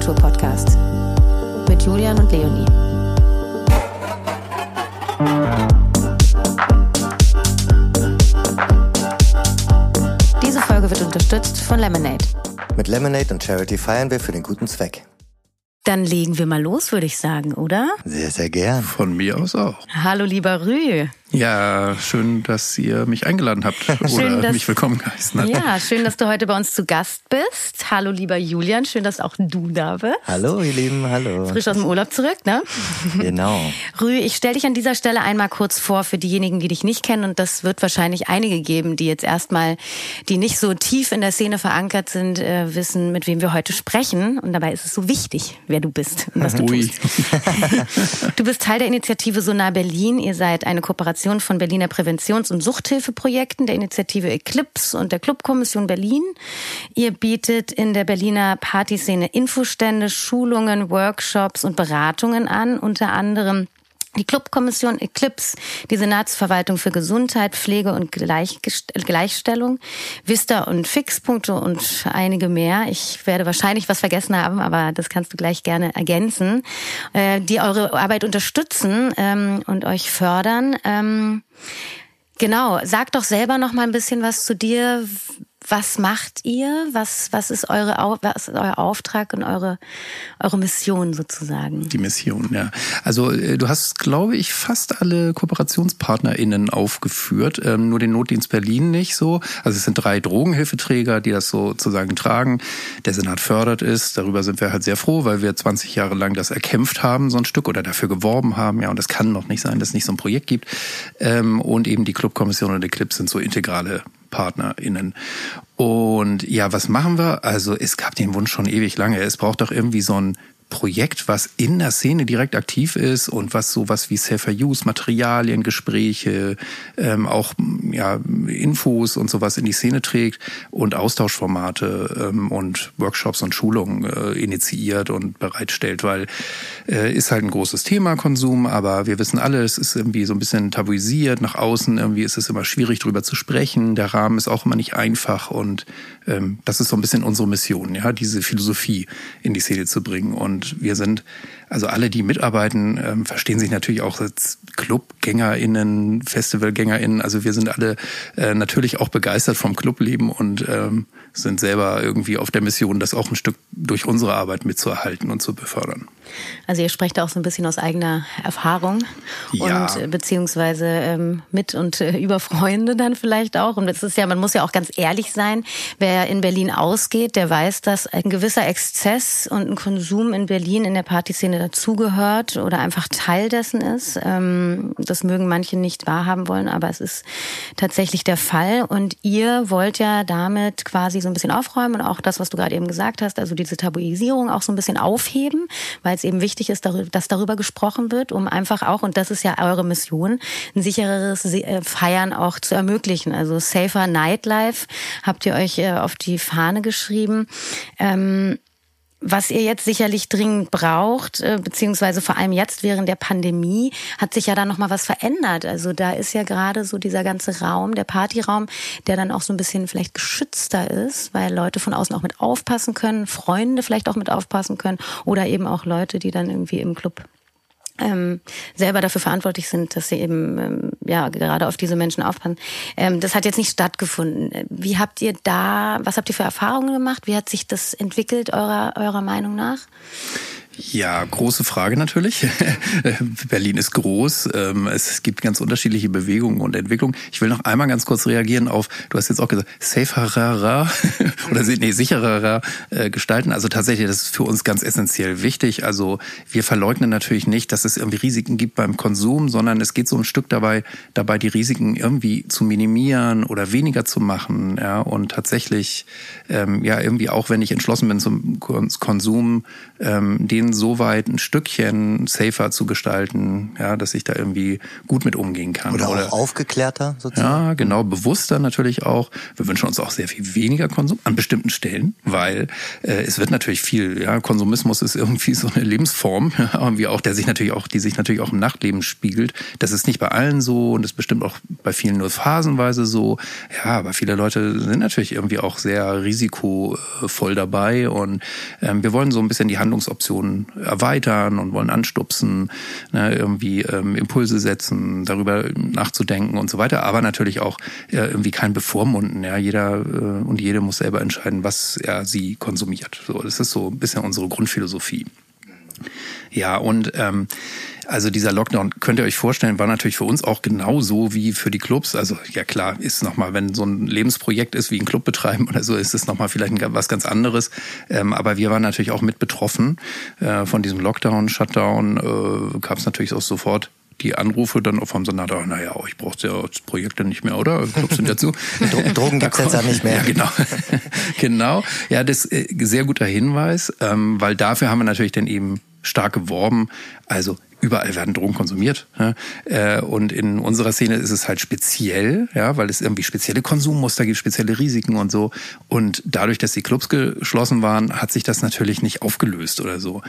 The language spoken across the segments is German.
der Feierkultur Podcast mit Julian und Leonie. Diese Folge wird unterstützt von Lemonade. Mit Lemonade und Charity feiern wir für den guten Zweck. Dann legen wir mal los, würde ich sagen, oder? Sehr, sehr gern. Von mir aus auch. Hallo, lieber Rü. Ja, schön, dass ihr mich eingeladen habt schön, oder dass, mich willkommen geheißen habt. Ja, schön, dass du heute bei uns zu Gast bist. Hallo, lieber Julian, schön, dass auch du da bist. Hallo, ihr Lieben, hallo. Frisch aus dem Urlaub zurück, ne? Genau. Rü, ich stelle dich an dieser Stelle einmal kurz vor für diejenigen, die dich nicht kennen und das wird wahrscheinlich einige geben, die jetzt erstmal, die nicht so tief in der Szene verankert sind, äh, wissen, mit wem wir heute sprechen und dabei ist es so wichtig, wer du bist und was du Ui. tust. du bist Teil der Initiative Sonar Berlin. Ihr seid eine Kooperation Kooperation von Berliner Präventions- und Suchthilfeprojekten, der Initiative Eclipse und der Clubkommission Berlin. Ihr bietet in der Berliner Partyszene Infostände, Schulungen, Workshops und Beratungen an, unter anderem die Clubkommission Eclipse, die Senatsverwaltung für Gesundheit, Pflege und Gleichstellung, Vista und Fixpunkte und einige mehr. Ich werde wahrscheinlich was vergessen haben, aber das kannst du gleich gerne ergänzen, äh, die eure Arbeit unterstützen ähm, und euch fördern. Ähm, genau, sag doch selber noch mal ein bisschen was zu dir was macht ihr? Was, was, ist eure, was ist euer Auftrag und eure, eure Mission sozusagen? Die Mission, ja. Also äh, du hast, glaube ich, fast alle KooperationspartnerInnen aufgeführt, ähm, nur den Notdienst Berlin nicht so. Also es sind drei Drogenhilfeträger, die das sozusagen tragen. Der Senat fördert es. Darüber sind wir halt sehr froh, weil wir 20 Jahre lang das erkämpft haben, so ein Stück, oder dafür geworben haben. Ja, und es kann noch nicht sein, dass es nicht so ein Projekt gibt. Ähm, und eben die Clubkommission und der Clip sind so integrale PartnerInnen. Und ja, was machen wir? Also es gab den Wunsch schon ewig lange. Es braucht doch irgendwie so ein Projekt, was in der Szene direkt aktiv ist und was sowas wie Safer Use, Materialien, Gespräche, ähm, auch ja, Infos und sowas in die Szene trägt und Austauschformate ähm, und Workshops und Schulungen äh, initiiert und bereitstellt, weil äh, ist halt ein großes Thema Konsum, aber wir wissen alle, es ist irgendwie so ein bisschen tabuisiert, nach außen irgendwie ist es immer schwierig drüber zu sprechen, der Rahmen ist auch immer nicht einfach und ähm, das ist so ein bisschen unsere Mission, ja, diese Philosophie in die Szene zu bringen und und wir sind, also alle, die mitarbeiten, ähm, verstehen sich natürlich auch als ClubgängerInnen, FestivalgängerInnen. Also wir sind alle äh, natürlich auch begeistert vom Clubleben und ähm, sind selber irgendwie auf der Mission, das auch ein Stück durch unsere Arbeit mitzuerhalten und zu befördern. Also ihr sprecht auch so ein bisschen aus eigener Erfahrung ja. und äh, beziehungsweise ähm, mit und äh, über Freunde dann vielleicht auch. Und es ist ja, man muss ja auch ganz ehrlich sein, wer in Berlin ausgeht, der weiß, dass ein gewisser Exzess und ein Konsum in Berlin in der Partyszene dazugehört oder einfach Teil dessen ist. Ähm, das mögen manche nicht wahrhaben wollen, aber es ist tatsächlich der Fall. Und ihr wollt ja damit quasi so ein bisschen aufräumen und auch das, was du gerade eben gesagt hast, also diese Tabuisierung auch so ein bisschen aufheben, weil es eben wichtig ist, dass darüber gesprochen wird, um einfach auch, und das ist ja eure Mission, ein sichereres äh, Feiern auch zu ermöglichen. Also Safer Nightlife habt ihr euch äh, auf die Fahne geschrieben. Ähm, was ihr jetzt sicherlich dringend braucht, äh, beziehungsweise vor allem jetzt während der Pandemie, hat sich ja da nochmal was verändert. Also da ist ja gerade so dieser ganze Raum, der Partyraum, der dann auch so ein bisschen vielleicht geschützter ist, weil Leute von außen auch mit aufpassen können, Freunde vielleicht auch mit aufpassen können oder eben auch Leute, die dann irgendwie im Club ähm, selber dafür verantwortlich sind, dass sie eben ähm, ja gerade auf diese Menschen aufpassen. Ähm, das hat jetzt nicht stattgefunden. Wie habt ihr da, was habt ihr für Erfahrungen gemacht? Wie hat sich das entwickelt eurer eurer Meinung nach? Ja, große Frage natürlich. Berlin ist groß. Ähm, es gibt ganz unterschiedliche Bewegungen und Entwicklungen. Ich will noch einmal ganz kurz reagieren auf, du hast jetzt auch gesagt, saferer oder nee, sicherer äh, gestalten. Also tatsächlich, das ist für uns ganz essentiell wichtig. Also wir verleugnen natürlich nicht, dass es irgendwie Risiken gibt beim Konsum, sondern es geht so ein Stück dabei, dabei die Risiken irgendwie zu minimieren oder weniger zu machen. Ja, und tatsächlich, ähm, ja, irgendwie auch wenn ich entschlossen bin zum Konsum, ähm, den den so weit ein Stückchen safer zu gestalten, ja, dass ich da irgendwie gut mit umgehen kann. Oder, auch aufgeklärter sozusagen. Ja, genau, bewusster natürlich auch. Wir wünschen uns auch sehr viel weniger Konsum an bestimmten Stellen, weil äh, es wird natürlich viel, ja, Konsumismus ist irgendwie so eine Lebensform, ja, irgendwie auch, der sich natürlich auch, die sich natürlich auch im Nachtleben spiegelt. Das ist nicht bei allen so und ist bestimmt auch bei vielen nur phasenweise so. Ja, aber viele Leute sind natürlich irgendwie auch sehr risikovoll dabei und ähm, wir wollen so ein bisschen die Handlungsoptionen erweitern und wollen anstupsen, ne, irgendwie ähm, Impulse setzen, darüber nachzudenken und so weiter, aber natürlich auch äh, irgendwie kein Bevormunden. Ja, jeder äh, und jede muss selber entscheiden, was er sie konsumiert. So, das ist so ein bisschen unsere Grundphilosophie. Ja, und ähm, also dieser Lockdown, könnt ihr euch vorstellen, war natürlich für uns auch genauso wie für die Clubs. Also ja klar, ist nochmal, wenn so ein Lebensprojekt ist wie ein Club betreiben oder so, ist es nochmal vielleicht was ganz anderes. Ähm, aber wir waren natürlich auch mit betroffen äh, von diesem Lockdown, Shutdown. Äh, Gab es natürlich auch sofort die Anrufe dann vom Senator, naja, ich brauche ja das Projekt dann nicht mehr, oder? Clubs sind dazu. Drogen gibt's jetzt ja nicht mehr. Ja, genau. genau. Ja, das ist äh, sehr guter Hinweis, ähm, weil dafür haben wir natürlich dann eben stark geworben. Also überall werden Drogen konsumiert. Ja? Äh, und in unserer Szene ist es halt speziell, ja, weil es irgendwie spezielle Konsummuster gibt, spezielle Risiken und so. Und dadurch, dass die Clubs geschlossen waren, hat sich das natürlich nicht aufgelöst oder so.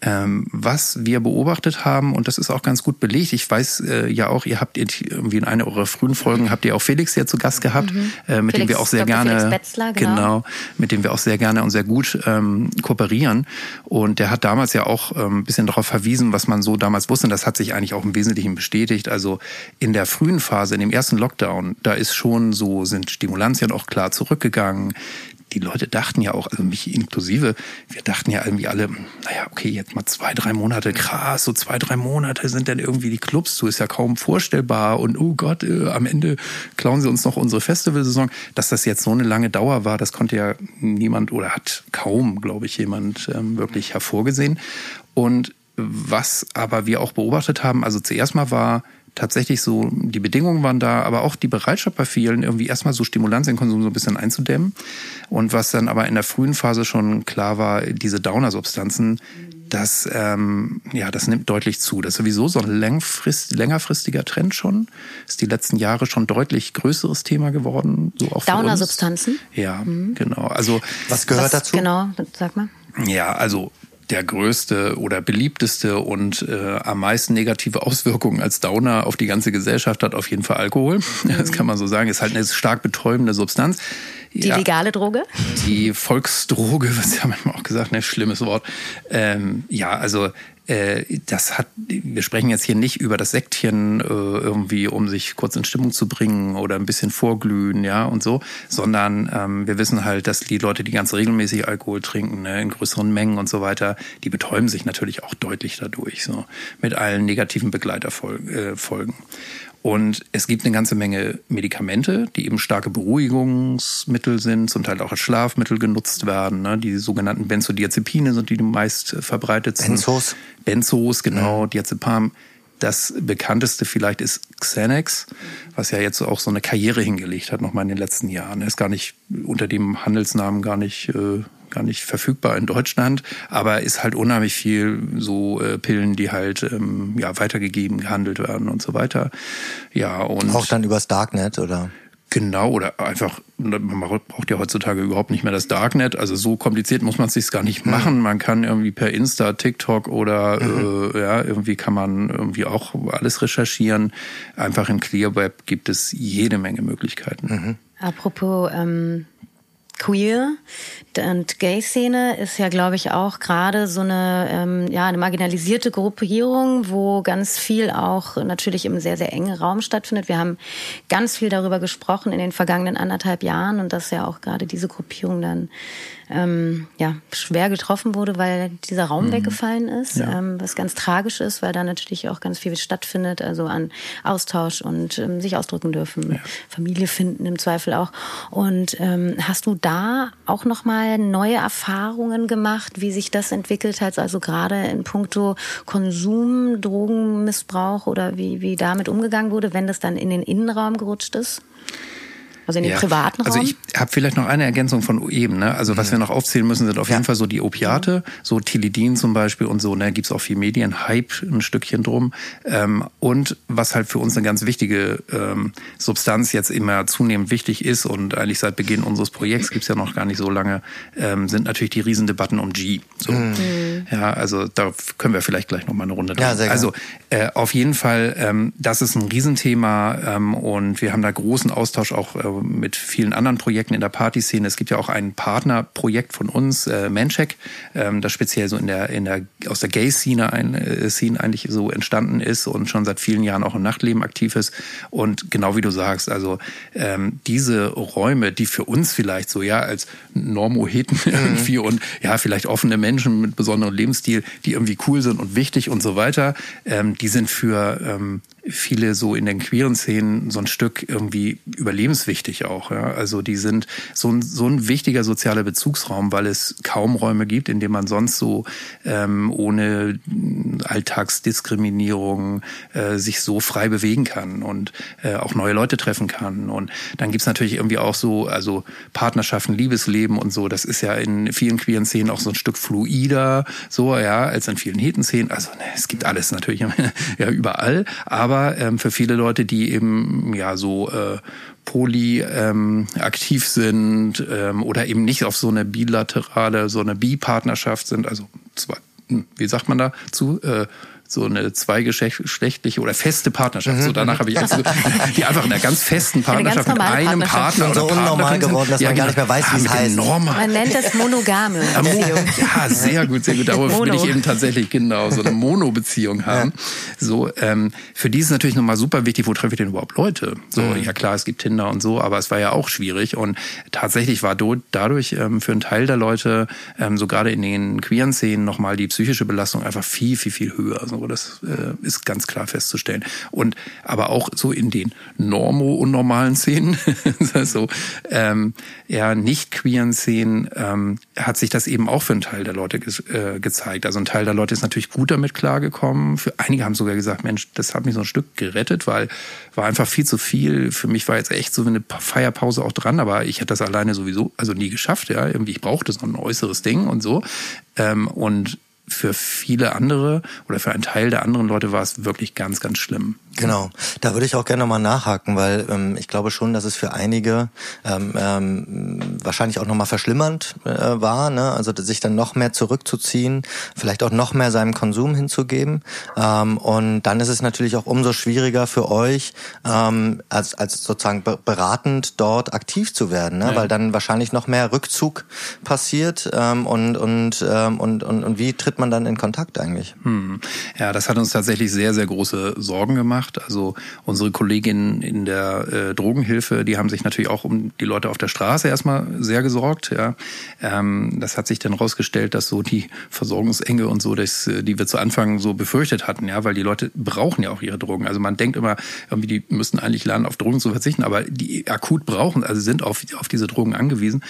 Ähm, was wir beobachtet haben, und das ist auch ganz gut belegt, ich weiß äh, ja auch, ihr habt irgendwie in einer eurer frühen Folgen habt ihr auch Felix ja zu Gast gehabt, mhm. äh, mit Felix, dem wir auch sehr Dr. gerne, Betzler, genau. genau. mit dem wir auch sehr gerne und sehr gut ähm, kooperieren. Und der hat damals ja auch ähm, ein bisschen darauf verwiesen, was man so damals wusste. Und das hat sich eigentlich auch im Wesentlichen bestätigt. Also in der frühen Phase, in dem ersten Lockdown, da ist schon so, sind Stimulantien auch klar zurückgegangen die Leute dachten ja auch, also mich inklusive, wir dachten ja irgendwie alle, naja, okay, jetzt mal zwei, drei Monate, krass, so zwei, drei Monate sind dann irgendwie die Clubs so ist ja kaum vorstellbar und oh Gott, äh, am Ende klauen sie uns noch unsere Festivalsaison. Dass das jetzt so eine lange Dauer war, das konnte ja niemand oder hat kaum, glaube ich, jemand ähm, wirklich hervorgesehen. Und was aber wir auch beobachtet haben, also zuerst mal war tatsächlich so, die Bedingungen waren da, aber auch die Bereitschaft bei vielen, irgendwie erstmal so Stimulanz in Konsum so ein bisschen einzudämmen. Und was dann aber in der frühen Phase schon klar war, diese Downer-Substanzen, das, ähm, ja, das nimmt deutlich zu. Das ist sowieso so ein längerfristiger Trend schon. Ist die letzten Jahre schon deutlich größeres Thema geworden. So auch Downer-Substanzen? Ja, mhm. genau. Also was gehört was, dazu? Genau, sag mal. Ja, also der größte oder beliebteste und äh, am meisten negative Auswirkungen als Downer auf die ganze Gesellschaft hat auf jeden Fall Alkohol. Das kann man so sagen. Ist halt eine stark betäubende Substanz. Die ja, legale Droge? Die Volksdroge, was ja manchmal auch gesagt, ne, schlimmes Wort. Ähm, ja, also das hat, wir sprechen jetzt hier nicht über das Sektchen äh, irgendwie, um sich kurz in Stimmung zu bringen oder ein bisschen vorglühen, ja, und so, sondern ähm, wir wissen halt, dass die Leute, die ganz regelmäßig Alkohol trinken, ne, in größeren Mengen und so weiter, die betäuben sich natürlich auch deutlich dadurch, so, mit allen negativen Begleiterfolgen. Äh, und es gibt eine ganze Menge Medikamente, die eben starke Beruhigungsmittel sind, zum Teil auch als Schlafmittel genutzt werden. Ne? Die sogenannten Benzodiazepine sind die, die meist verbreitet sind. Benzos. Benzos, genau, ja. Diazepam. Das bekannteste vielleicht ist Xanax, was ja jetzt auch so eine Karriere hingelegt hat, nochmal in den letzten Jahren. Er ist gar nicht unter dem Handelsnamen gar nicht äh, gar nicht verfügbar in Deutschland, aber ist halt unheimlich viel so äh, Pillen, die halt ähm, ja weitergegeben, gehandelt werden und so weiter. Ja und auch dann übers Darknet oder? Genau, oder einfach, man braucht ja heutzutage überhaupt nicht mehr das Darknet. Also so kompliziert muss man es sich gar nicht mhm. machen. Man kann irgendwie per Insta, TikTok oder mhm. äh, ja, irgendwie kann man irgendwie auch alles recherchieren. Einfach im Clearweb gibt es jede Menge Möglichkeiten. Mhm. Apropos ähm, Queer und Gay-Szene ist ja, glaube ich, auch gerade so eine, ähm, ja, eine marginalisierte Gruppierung, wo ganz viel auch natürlich im sehr, sehr engen Raum stattfindet. Wir haben ganz viel darüber gesprochen in den vergangenen anderthalb Jahren und dass ja auch gerade diese Gruppierung dann ähm, ja, schwer getroffen wurde, weil dieser Raum mhm. weggefallen ist, ja. ähm, was ganz tragisch ist, weil da natürlich auch ganz viel stattfindet, also an Austausch und ähm, sich ausdrücken dürfen, ja. Familie finden im Zweifel auch. Und ähm, hast du da auch noch mal neue Erfahrungen gemacht, wie sich das entwickelt hat, also gerade in puncto Konsum, Drogenmissbrauch oder wie, wie damit umgegangen wurde, wenn das dann in den Innenraum gerutscht ist? Also in den ja. privaten also Raum? Also ich habe vielleicht noch eine Ergänzung von eben. Ne? Also was mhm. wir noch aufzählen müssen, sind auf jeden Fall so die Opiate, so Tilidin zum Beispiel und so. Ne? Gibt es auch viel Medienhype ein Stückchen drum. Ähm, und was halt für uns eine ganz wichtige ähm, Substanz jetzt immer zunehmend wichtig ist und eigentlich seit Beginn unseres Projekts gibt's ja noch gar nicht so lange, ähm, sind natürlich die Riesendebatten um G. So. Mhm. Ja, also da können wir vielleicht gleich noch mal eine Runde drin. Ja, sehr also äh, auf jeden Fall, ähm, das ist ein Riesenthema ähm, und wir haben da großen Austausch auch äh, mit vielen anderen Projekten in der Partyszene. Es gibt ja auch ein Partnerprojekt von uns, äh, Mancheck, ähm, das speziell so in der, in der, aus der Gay-Szene ein, äh, Szene eigentlich so entstanden ist und schon seit vielen Jahren auch im Nachtleben aktiv ist. Und genau wie du sagst, also ähm, diese Räume, die für uns vielleicht so ja als Normoheten mhm. irgendwie und ja vielleicht offene Menschen mit besonderem Lebensstil, die irgendwie cool sind und wichtig und so weiter, ähm, die sind für ähm, viele so in den queeren Szenen so ein Stück irgendwie überlebenswichtig auch. Ja? Also die sind so ein, so ein wichtiger sozialer Bezugsraum, weil es kaum Räume gibt, in denen man sonst so ähm, ohne Alltagsdiskriminierung äh, sich so frei bewegen kann und äh, auch neue Leute treffen kann. Und dann gibt's natürlich irgendwie auch so, also Partnerschaften, Liebesleben und so, das ist ja in vielen queeren Szenen auch so ein Stück fluider, so ja, als in vielen Heten-Szenen. Also ne, es gibt alles natürlich ja überall, aber aber ähm, für viele Leute, die eben ja so äh, poly ähm, aktiv sind ähm, oder eben nicht auf so eine bilaterale, so eine Bi-Partnerschaft sind, also zwei, hm, wie sagt man dazu? Äh, so eine zweigeschlechtliche oder feste Partnerschaft. Mhm. So danach habe ich also, die einfach in einer ganz festen Partnerschaft mit einem Partner und so unnormal geworden, dass ja, man gar nicht mehr weiß, wie es ah, heißt. Normal. Man nennt das monogame Beziehung. Ja, sehr gut, sehr gut. Darauf will ich eben tatsächlich genau so eine Mono-Beziehung haben. Ja. So, ähm, für die ist natürlich nochmal super wichtig, wo treffe ich denn überhaupt Leute? So, mhm. ja klar, es gibt Tinder und so, aber es war ja auch schwierig und tatsächlich war dadurch ähm, für einen Teil der Leute, ähm, so gerade in den queeren Szenen, nochmal die psychische Belastung einfach viel, viel, viel höher. So, das äh, ist ganz klar festzustellen. Und aber auch so in den normo und normalen Szenen, so ähm, ja nicht queeren Szenen, ähm, hat sich das eben auch für einen Teil der Leute ge äh, gezeigt. Also ein Teil der Leute ist natürlich gut damit klargekommen. Für einige haben sogar gesagt, Mensch, das hat mich so ein Stück gerettet, weil war einfach viel zu viel. Für mich war jetzt echt so eine Feierpause auch dran, aber ich hätte das alleine sowieso also nie geschafft. Ja, irgendwie ich brauchte so ein äußeres Ding und so. Ähm, und für viele andere oder für einen Teil der anderen Leute war es wirklich ganz, ganz schlimm. Genau, da würde ich auch gerne nochmal nachhaken, weil ähm, ich glaube schon, dass es für einige ähm, ähm, wahrscheinlich auch nochmal verschlimmernd äh, war, ne? also sich dann noch mehr zurückzuziehen, vielleicht auch noch mehr seinem Konsum hinzugeben. Ähm, und dann ist es natürlich auch umso schwieriger für euch, ähm, als, als sozusagen beratend dort aktiv zu werden, ne? Ja. weil dann wahrscheinlich noch mehr Rückzug passiert ähm, und, und, ähm, und, und, und wie tritt man dann in Kontakt eigentlich? Hm. Ja, das hat uns tatsächlich sehr, sehr große Sorgen gemacht gemacht. Also unsere Kolleginnen in der äh, Drogenhilfe, die haben sich natürlich auch um die Leute auf der Straße erstmal sehr gesorgt. Ja. Ähm, das hat sich dann rausgestellt, dass so die Versorgungsenge und so, das, äh, die wir zu Anfang so befürchtet hatten, ja, weil die Leute brauchen ja auch ihre Drogen. Also man denkt immer, irgendwie die müssten eigentlich lernen, auf Drogen zu verzichten, aber die akut brauchen, also sind auf, auf diese Drogen angewiesen.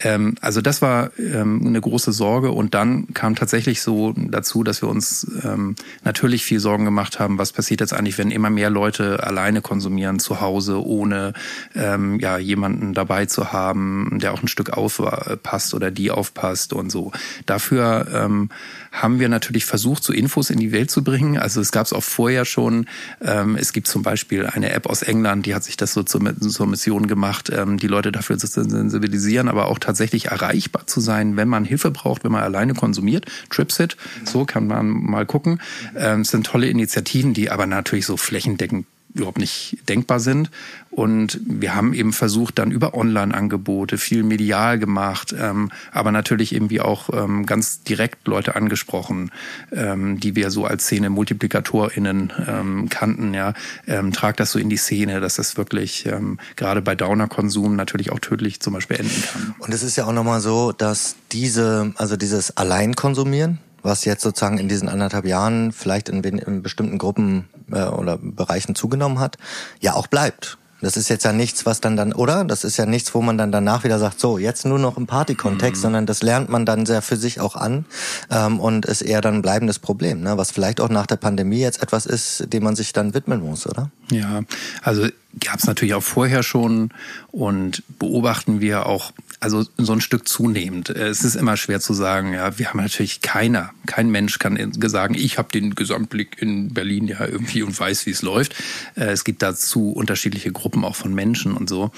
Ähm, also das war ähm, eine große Sorge und dann kam tatsächlich so dazu, dass wir uns ähm, natürlich viel Sorgen gemacht haben, was passiert jetzt eigentlich, wenn immer mehr Leute alleine konsumieren zu Hause, ohne ähm, ja jemanden dabei zu haben, der auch ein Stück aufpasst oder die aufpasst und so. Dafür ähm, haben wir natürlich versucht, so Infos in die Welt zu bringen. Also es gab es auch vorher schon. Ähm, es gibt zum Beispiel eine App aus England, die hat sich das so zur, zur Mission gemacht, ähm, die Leute dafür zu sensibilisieren, aber auch tatsächlich erreichbar zu sein, wenn man Hilfe braucht, wenn man alleine konsumiert. Tripsit, so kann man mal gucken. Ähm, es sind tolle Initiativen, die aber natürlich so flächendeckend überhaupt nicht denkbar sind. Und wir haben eben versucht, dann über Online-Angebote viel medial gemacht, ähm, aber natürlich irgendwie auch ähm, ganz direkt Leute angesprochen, ähm, die wir so als Szene-MultiplikatorInnen ähm, kannten. Ja, ähm, trag das so in die Szene, dass das wirklich ähm, gerade bei Downer-Konsum natürlich auch tödlich zum Beispiel enden kann. Und es ist ja auch nochmal so, dass diese, also dieses Alleinkonsumieren, was jetzt sozusagen in diesen anderthalb Jahren vielleicht in, in bestimmten Gruppen äh, oder Bereichen zugenommen hat, ja auch bleibt. Das ist jetzt ja nichts, was dann dann, oder? Das ist ja nichts, wo man dann danach wieder sagt, so, jetzt nur noch im Partykontext, mhm. sondern das lernt man dann sehr für sich auch an ähm, und ist eher dann ein bleibendes Problem, ne? was vielleicht auch nach der Pandemie jetzt etwas ist, dem man sich dann widmen muss, oder? Ja, also gab es natürlich auch vorher schon und beobachten wir auch also so ein Stück zunehmend. Es ist immer schwer zu sagen, ja, wir haben natürlich keiner, kein Mensch kann sagen, ich habe den Gesamtblick in Berlin ja irgendwie und weiß, wie es läuft. Äh, es gibt dazu unterschiedliche Gruppen auch von Menschen und so.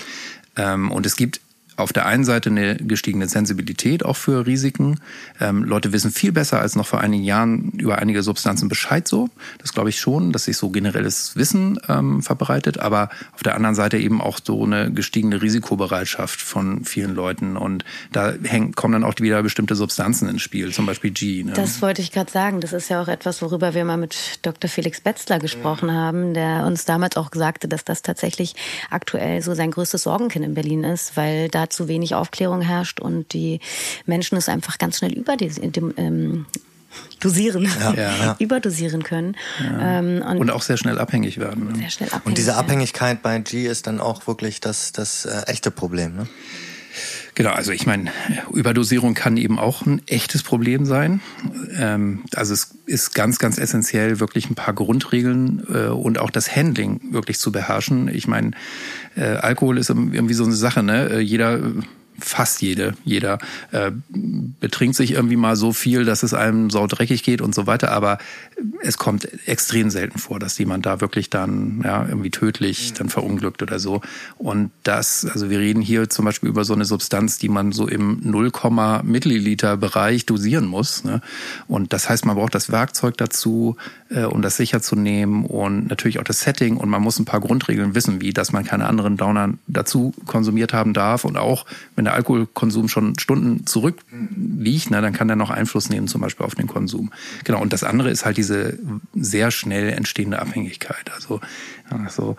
Ähm, und es gibt auf der einen Seite eine gestiegene Sensibilität auch für Risiken. Ähm, Leute wissen viel besser als noch vor einigen Jahren über einige Substanzen Bescheid so. Das glaube ich schon, dass sich so generelles Wissen ähm, verbreitet, aber auf der anderen Seite eben auch so eine gestiegene Risikobereitschaft von vielen Leuten. Und da hängen, kommen dann auch wieder bestimmte Substanzen ins Spiel, zum Beispiel G. Ne? Das wollte ich gerade sagen. Das ist ja auch etwas, worüber wir mal mit Dr. Felix Betzler gesprochen mhm. haben, der uns damals auch sagte, dass das tatsächlich aktuell so sein größtes Sorgenkind in Berlin ist, weil da zu wenig Aufklärung herrscht und die Menschen es einfach ganz schnell über die, ähm, dosieren, ja, ja. überdosieren können. Ja. Ähm, und, und, auch sehr schnell abhängig werden. Ne? Sehr schnell abhängig, und diese Abhängigkeit bei G ist dann auch wirklich das, das äh, echte Problem. Ne? Genau, also ich meine, Überdosierung kann eben auch ein echtes Problem sein. Ähm, also es ist ganz, ganz essentiell, wirklich ein paar Grundregeln äh, und auch das Handling wirklich zu beherrschen. Ich meine, äh, Alkohol ist irgendwie so eine Sache, ne? Äh, jeder fast jede, jeder äh, betrinkt sich irgendwie mal so viel, dass es einem so dreckig geht und so weiter. Aber es kommt extrem selten vor, dass jemand da wirklich dann ja irgendwie tödlich dann verunglückt oder so. Und das, also wir reden hier zum Beispiel über so eine Substanz, die man so im 0, Milliliter Bereich dosieren muss. Ne? Und das heißt, man braucht das Werkzeug dazu, äh, um das sicher zu nehmen und natürlich auch das Setting. Und man muss ein paar Grundregeln wissen, wie dass man keine anderen Downer dazu konsumiert haben darf und auch wenn der Alkoholkonsum schon Stunden zurückliegt, na, dann kann der noch Einfluss nehmen, zum Beispiel auf den Konsum. Genau. Und das andere ist halt diese sehr schnell entstehende Abhängigkeit. Also, also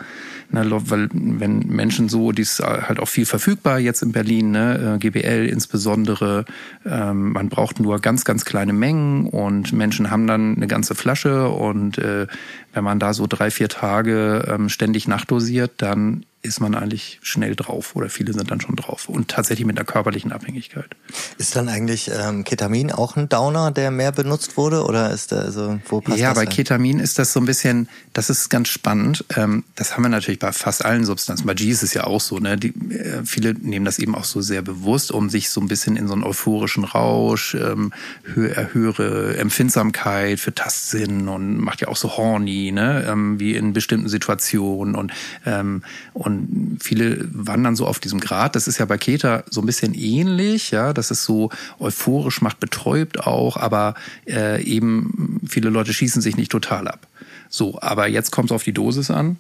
na, weil wenn Menschen so, die ist halt auch viel verfügbar jetzt in Berlin, ne, äh, GBL insbesondere, ähm, man braucht nur ganz, ganz kleine Mengen und Menschen haben dann eine ganze Flasche und äh, wenn man da so drei, vier Tage ähm, ständig nachdosiert, dann ist man eigentlich schnell drauf oder viele sind dann schon drauf und tatsächlich mit einer körperlichen Abhängigkeit. Ist dann eigentlich ähm, Ketamin auch ein Downer, der mehr benutzt wurde oder ist da also wo passt ja, das? Ja, bei ein? Ketamin ist das so ein bisschen, das ist ganz spannend. Ähm, das haben wir natürlich bei fast allen Substanzen. Bei G ist es ja auch so, ne? Die, äh, viele nehmen das eben auch so sehr bewusst, um sich so ein bisschen in so einen euphorischen Rausch, ähm, höhere, höhere Empfindsamkeit für Tastsinn und macht ja auch so horny, ne? Ähm, wie in bestimmten Situationen und ähm, und viele wandern so auf diesem Grad. Das ist ja bei Keta so ein bisschen ähnlich, ja, dass es so euphorisch macht, betäubt auch, aber äh, eben viele Leute schießen sich nicht total ab. So, aber jetzt kommt es auf die Dosis an.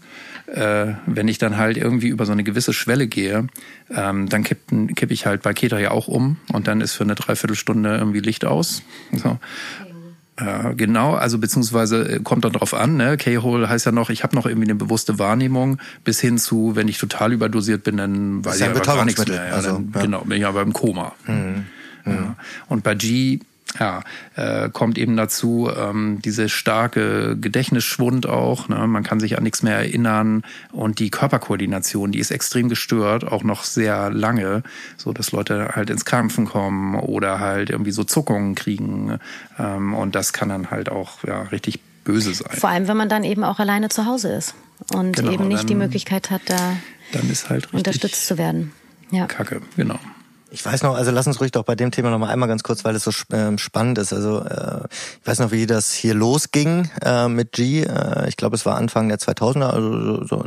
Äh, wenn ich dann halt irgendwie über so eine gewisse Schwelle gehe, ähm, dann kippe kipp ich halt bei Keta ja auch um und dann ist für eine Dreiviertelstunde irgendwie Licht aus. So. Ja, genau, also beziehungsweise äh, kommt dann drauf an, ne? K-Hole heißt ja noch, ich habe noch irgendwie eine bewusste Wahrnehmung, bis hin zu, wenn ich total überdosiert bin, dann weiß ich aber gar nichts mehr. Ja, also, dann, ja. Genau, bin ich aber im Koma. Mhm. Ja. Und bei G ja, äh, kommt eben dazu ähm, diese starke Gedächtnisschwund auch. Ne? Man kann sich an nichts mehr erinnern und die Körperkoordination, die ist extrem gestört, auch noch sehr lange, so dass Leute halt ins Krampfen kommen oder halt irgendwie so Zuckungen kriegen ähm, und das kann dann halt auch ja richtig böse sein. Vor allem, wenn man dann eben auch alleine zu Hause ist und genau, eben nicht dann, die Möglichkeit hat, da dann ist halt unterstützt zu werden. Ja. Kacke, genau. Ich weiß noch, also lass uns ruhig doch bei dem Thema noch mal einmal ganz kurz, weil es so äh, spannend ist. Also äh, ich weiß noch, wie das hier losging äh, mit G. Äh, ich glaube, es war Anfang der 2000er also so,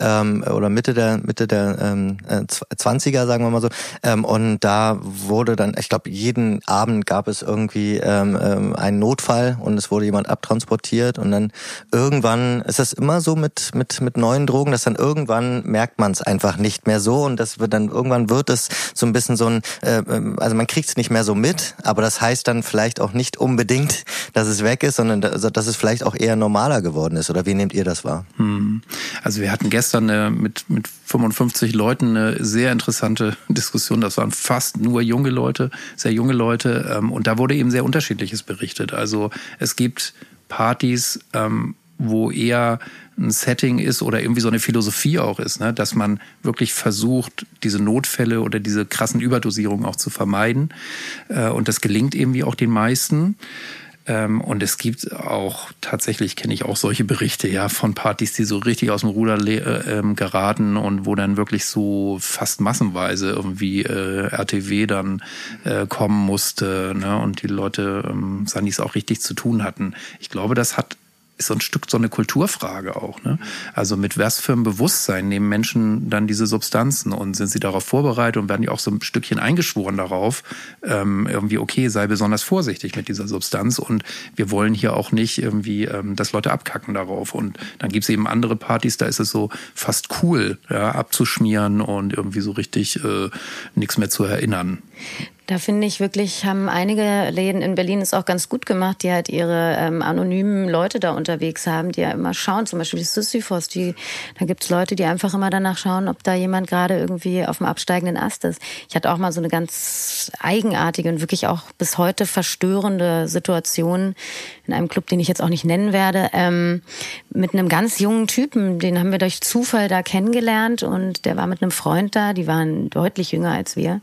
ähm, oder Mitte der Mitte der ähm, 20er, äh, sagen wir mal so. Ähm, und da wurde dann, ich glaube, jeden Abend gab es irgendwie ähm, ähm, einen Notfall und es wurde jemand abtransportiert und dann irgendwann ist das immer so mit mit mit neuen Drogen, dass dann irgendwann merkt man es einfach nicht mehr so und das wird dann irgendwann wird es so ein bisschen so ein, äh, ähm, also man kriegt es nicht mehr so mit, aber das heißt dann vielleicht auch nicht unbedingt, dass es weg ist, sondern dass es vielleicht auch eher normaler geworden ist. Oder wie nehmt ihr das wahr? Hm. Also wir hatten gestern äh, mit, mit 55 Leuten eine sehr interessante Diskussion. Das waren fast nur junge Leute, sehr junge Leute. Ähm, und da wurde eben sehr unterschiedliches berichtet. Also es gibt Partys, ähm, wo eher ein Setting ist oder irgendwie so eine Philosophie auch ist, ne? dass man wirklich versucht, diese Notfälle oder diese krassen Überdosierungen auch zu vermeiden. Äh, und das gelingt irgendwie auch den meisten. Ähm, und es gibt auch, tatsächlich kenne ich auch solche Berichte, ja, von Partys, die so richtig aus dem Ruder äh, ähm, geraten und wo dann wirklich so fast massenweise irgendwie äh, RTW dann kommen musste, ne, und die Leute ähm, Sanis auch richtig zu tun hatten. Ich glaube, das hat ist so ein Stück so eine Kulturfrage auch. Ne? Also mit was für einem Bewusstsein nehmen Menschen dann diese Substanzen und sind sie darauf vorbereitet und werden die auch so ein Stückchen eingeschworen darauf, ähm, irgendwie, okay, sei besonders vorsichtig mit dieser Substanz und wir wollen hier auch nicht irgendwie, ähm, dass Leute abkacken darauf. Und dann gibt's eben andere Partys, da ist es so fast cool, ja, abzuschmieren und irgendwie so richtig äh, nichts mehr zu erinnern. Da finde ich wirklich, haben einige Läden in Berlin es auch ganz gut gemacht, die halt ihre ähm, anonymen Leute da unterwegs haben, die ja immer schauen, zum Beispiel die Sisyphos, die, da gibt's Leute, die einfach immer danach schauen, ob da jemand gerade irgendwie auf dem absteigenden Ast ist. Ich hatte auch mal so eine ganz eigenartige und wirklich auch bis heute verstörende Situation in einem Club, den ich jetzt auch nicht nennen werde, ähm, mit einem ganz jungen Typen, den haben wir durch Zufall da kennengelernt und der war mit einem Freund da, die waren deutlich jünger als wir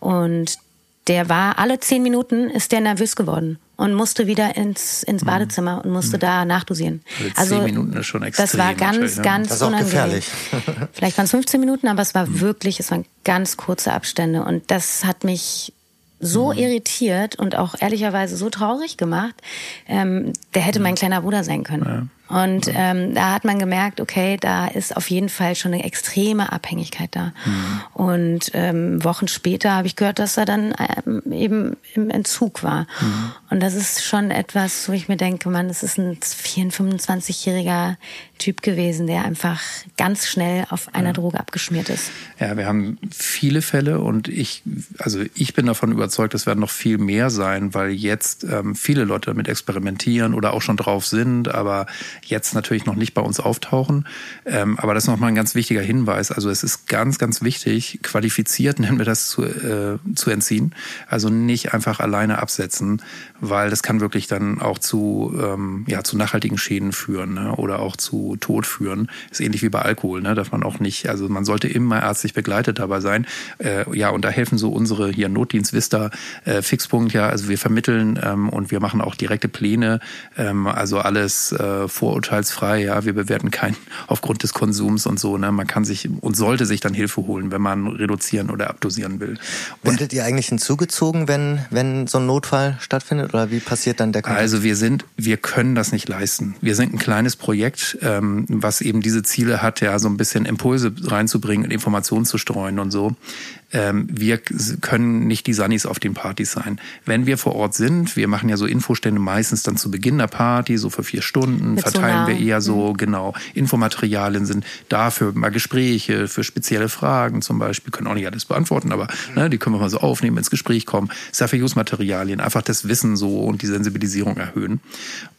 und der war alle zehn Minuten ist der nervös geworden und musste wieder ins, ins mhm. Badezimmer und musste mhm. da nachdosieren. Also, also Minuten ist schon extrem. Das war ganz, ne? ganz das ist auch unangenehm. Gefährlich. Vielleicht waren es 15 Minuten, aber es war mhm. wirklich, es waren ganz kurze Abstände und das hat mich so mhm. irritiert und auch ehrlicherweise so traurig gemacht. Ähm, der hätte mein kleiner Bruder sein können. Ja. Und ähm, da hat man gemerkt, okay, da ist auf jeden Fall schon eine extreme Abhängigkeit da. Mhm. Und ähm, Wochen später habe ich gehört, dass er dann ähm, eben im Entzug war. Mhm. Und das ist schon etwas, wo ich mir denke, man, das ist ein 24, 25-jähriger Typ gewesen, der einfach ganz schnell auf einer ja. Droge abgeschmiert ist. Ja, wir haben viele Fälle und ich, also ich bin davon überzeugt, es werden noch viel mehr sein, weil jetzt ähm, viele Leute damit experimentieren oder auch schon drauf sind, aber jetzt natürlich noch nicht bei uns auftauchen. Ähm, aber das ist nochmal ein ganz wichtiger Hinweis. Also es ist ganz, ganz wichtig, qualifiziert nennen wir das zu, äh, zu entziehen. Also nicht einfach alleine absetzen, weil das kann wirklich dann auch zu, ähm, ja, zu nachhaltigen Schäden führen ne? oder auch zu Tod führen. Ist ähnlich wie bei Alkohol, ne? darf man auch nicht, also man sollte immer ärztlich begleitet dabei sein. Äh, ja, und da helfen so unsere hier Notdienst Vista äh, Fixpunkt, ja, also wir vermitteln ähm, und wir machen auch direkte Pläne, ähm, also alles äh, vorurteilsfrei, ja, wir bewerten keinen aufgrund des Konsums und so, ne? Man kann sich und sollte sich dann Hilfe holen, wenn man reduzieren oder abdosieren will. Und Werdet ihr eigentlich hinzugezogen, wenn, wenn so ein Notfall stattfindet oder wie passiert dann der Kontakt? Also wir sind, wir können das nicht leisten. Wir sind ein kleines Projekt, ähm, was eben diese Ziele hat, ja, so ein bisschen Impulse reinzubringen und Informationen zu streuen und so ähm, wir können nicht die Sunnies auf den Partys sein. Wenn wir vor Ort sind, wir machen ja so Infostände meistens dann zu Beginn der Party, so für vier Stunden, Mit verteilen wir eher so, mhm. genau, Infomaterialien sind dafür mal Gespräche, für spezielle Fragen zum Beispiel, können auch nicht alles beantworten, aber ne, die können wir mal so aufnehmen, ins Gespräch kommen. Safe-Use-Materialien, einfach das Wissen so und die Sensibilisierung erhöhen.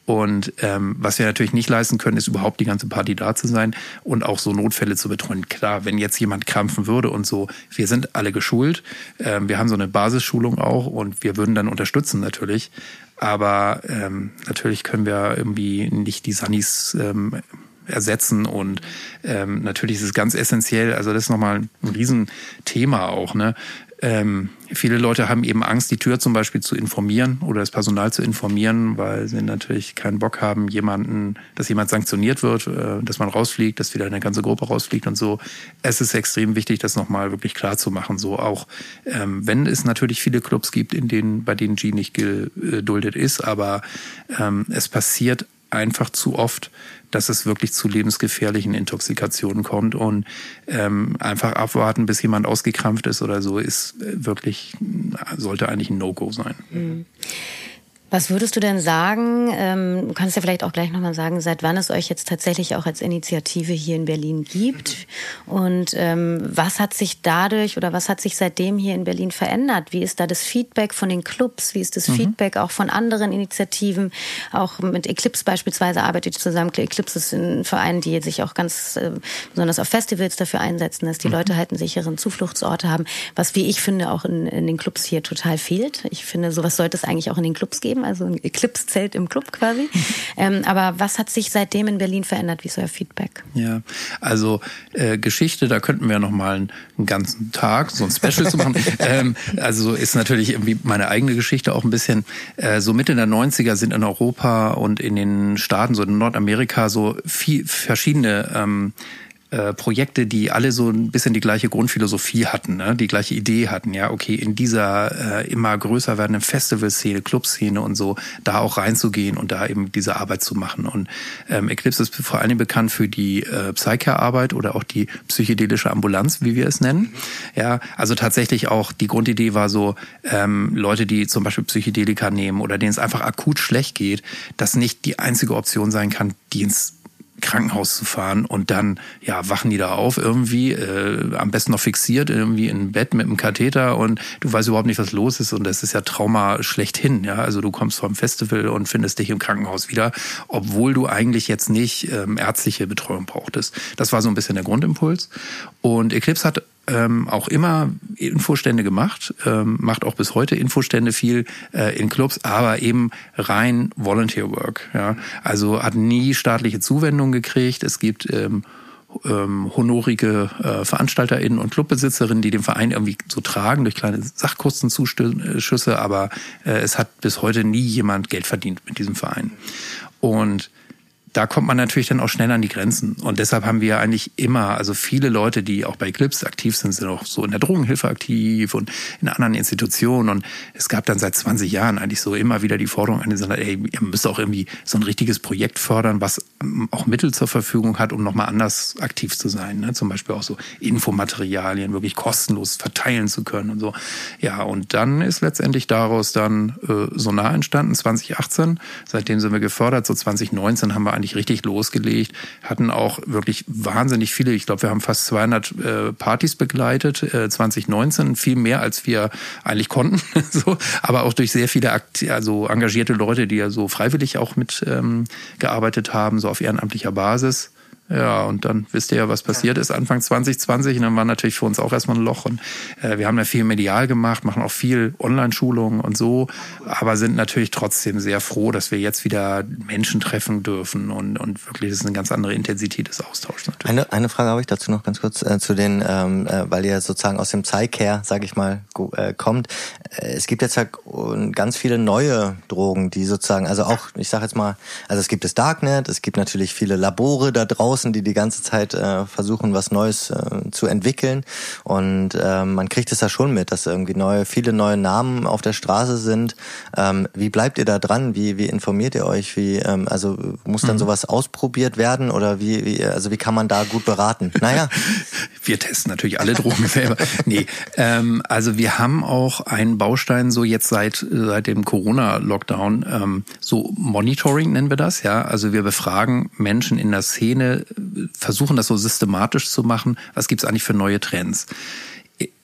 Und ähm, was wir natürlich nicht leisten können, ist überhaupt die ganze Party da zu sein und auch so Notfälle zu betreuen. Klar, wenn jetzt jemand krampfen würde und so, wir sind alle geschult, ähm, wir haben so eine Basisschulung auch und wir würden dann unterstützen natürlich. Aber ähm, natürlich können wir irgendwie nicht die Sunnies ähm, ersetzen und ähm, natürlich ist es ganz essentiell, also das ist nochmal ein Riesenthema auch, ne? Ähm, viele Leute haben eben Angst, die Tür zum Beispiel zu informieren oder das Personal zu informieren, weil sie natürlich keinen Bock haben, jemanden, dass jemand sanktioniert wird, äh, dass man rausfliegt, dass wieder eine ganze Gruppe rausfliegt und so. Es ist extrem wichtig, das nochmal wirklich klar zu machen. So auch, ähm, wenn es natürlich viele Clubs gibt, in denen, bei denen G nicht geduldet ist, aber ähm, es passiert einfach zu oft, dass es wirklich zu lebensgefährlichen Intoxikationen kommt und ähm, einfach abwarten, bis jemand ausgekrampft ist oder so, ist wirklich, sollte eigentlich ein No-Go sein. Mhm. Was würdest du denn sagen, ähm, du kannst ja vielleicht auch gleich nochmal sagen, seit wann es euch jetzt tatsächlich auch als Initiative hier in Berlin gibt und ähm, was hat sich dadurch oder was hat sich seitdem hier in Berlin verändert? Wie ist da das Feedback von den Clubs? Wie ist das mhm. Feedback auch von anderen Initiativen? Auch mit Eclipse beispielsweise arbeitet zusammen. Eclipse ist ein Verein, die sich auch ganz äh, besonders auf Festivals dafür einsetzen, dass die mhm. Leute halt einen sicheren Zufluchtsort haben, was wie ich finde auch in, in den Clubs hier total fehlt. Ich finde, sowas sollte es eigentlich auch in den Clubs geben haben, also ein Eclipse-Zelt im Club quasi. ähm, aber was hat sich seitdem in Berlin verändert? Wie ist euer Feedback? Ja, also äh, Geschichte, da könnten wir noch mal einen, einen ganzen Tag so ein Special zu machen. ähm, also ist natürlich irgendwie meine eigene Geschichte auch ein bisschen. Äh, so Mitte der 90er sind in Europa und in den Staaten, so in Nordamerika, so viel verschiedene ähm, äh, Projekte, die alle so ein bisschen die gleiche Grundphilosophie hatten, ne? die gleiche Idee hatten, ja, okay, in dieser äh, immer größer werdenden Festivalszene, Clubszene und so, da auch reinzugehen und da eben diese Arbeit zu machen. Und ähm, Eclipse ist vor Dingen bekannt für die äh, Psyche-Arbeit oder auch die psychedelische Ambulanz, wie wir es nennen. Ja, also tatsächlich auch die Grundidee war so, ähm, Leute, die zum Beispiel Psychedelika nehmen oder denen es einfach akut schlecht geht, dass nicht die einzige Option sein kann, die ins Krankenhaus zu fahren und dann ja wachen die da auf irgendwie äh, am besten noch fixiert irgendwie im Bett mit einem Katheter und du weißt überhaupt nicht was los ist und das ist ja Trauma schlechthin ja. Also du kommst vom Festival und findest dich im Krankenhaus wieder obwohl du eigentlich jetzt nicht ähm, ärztliche Betreuung brauchtest. Das war so ein bisschen der Grundimpuls und Eclipse hat ähm, auch immer Infostände gemacht, ähm, macht auch bis heute Infostände viel äh, in Clubs, aber eben rein Volunteer Work. Ja? Also hat nie staatliche Zuwendungen gekriegt. Es gibt ähm, ähm, honorige äh, VeranstalterInnen und Clubbesitzerinnen, die den Verein irgendwie so tragen durch kleine Sachkostenzuschüsse, aber äh, es hat bis heute nie jemand Geld verdient mit diesem Verein. Und da kommt man natürlich dann auch schnell an die Grenzen. Und deshalb haben wir eigentlich immer, also viele Leute, die auch bei Eclipse aktiv sind, sind auch so in der Drogenhilfe aktiv und in anderen Institutionen. Und es gab dann seit 20 Jahren eigentlich so immer wieder die Forderung an die Sender, ey, ihr müsst auch irgendwie so ein richtiges Projekt fördern, was auch Mittel zur Verfügung hat, um nochmal anders aktiv zu sein. Ne? Zum Beispiel auch so Infomaterialien wirklich kostenlos verteilen zu können und so. Ja, und dann ist letztendlich daraus dann äh, Sonar entstanden, 2018. Seitdem sind wir gefördert. So 2019 haben wir eigentlich richtig losgelegt, hatten auch wirklich wahnsinnig viele, ich glaube, wir haben fast 200 äh, Partys begleitet, äh, 2019, viel mehr als wir eigentlich konnten, so, aber auch durch sehr viele also engagierte Leute, die ja so freiwillig auch mit ähm, gearbeitet haben, so auf ehrenamtlicher Basis. Ja, und dann wisst ihr ja, was passiert ist Anfang 2020. Und dann war natürlich für uns auch erstmal ein Loch. Und äh, wir haben ja viel medial gemacht, machen auch viel Online-Schulungen und so, aber sind natürlich trotzdem sehr froh, dass wir jetzt wieder Menschen treffen dürfen und, und wirklich, das ist eine ganz andere Intensität des Austauschs natürlich. Eine, eine Frage habe ich dazu noch ganz kurz äh, zu den, ähm, äh, weil ihr sozusagen aus dem Psycare, sage ich mal, äh, kommt. Äh, es gibt jetzt ja ganz viele neue Drogen, die sozusagen, also auch, ich sage jetzt mal, also es gibt das Darknet, es gibt natürlich viele Labore da draußen, draußen, die die ganze Zeit äh, versuchen, was Neues äh, zu entwickeln. Und äh, man kriegt es ja schon mit, dass irgendwie neue, viele neue Namen auf der Straße sind. Ähm, wie bleibt ihr da dran? Wie, wie informiert ihr euch? Wie, ähm, also muss dann mhm. sowas ausprobiert werden oder wie, wie, also wie kann man da gut beraten? Naja. wir testen natürlich alle Drogen selber. Nee, ähm, also wir haben auch einen Baustein so jetzt seit, seit dem Corona-Lockdown, ähm, so Monitoring nennen wir das, ja. Also wir befragen Menschen in der Szene, versuchen das so systematisch zu machen. Was gibt es eigentlich für neue Trends?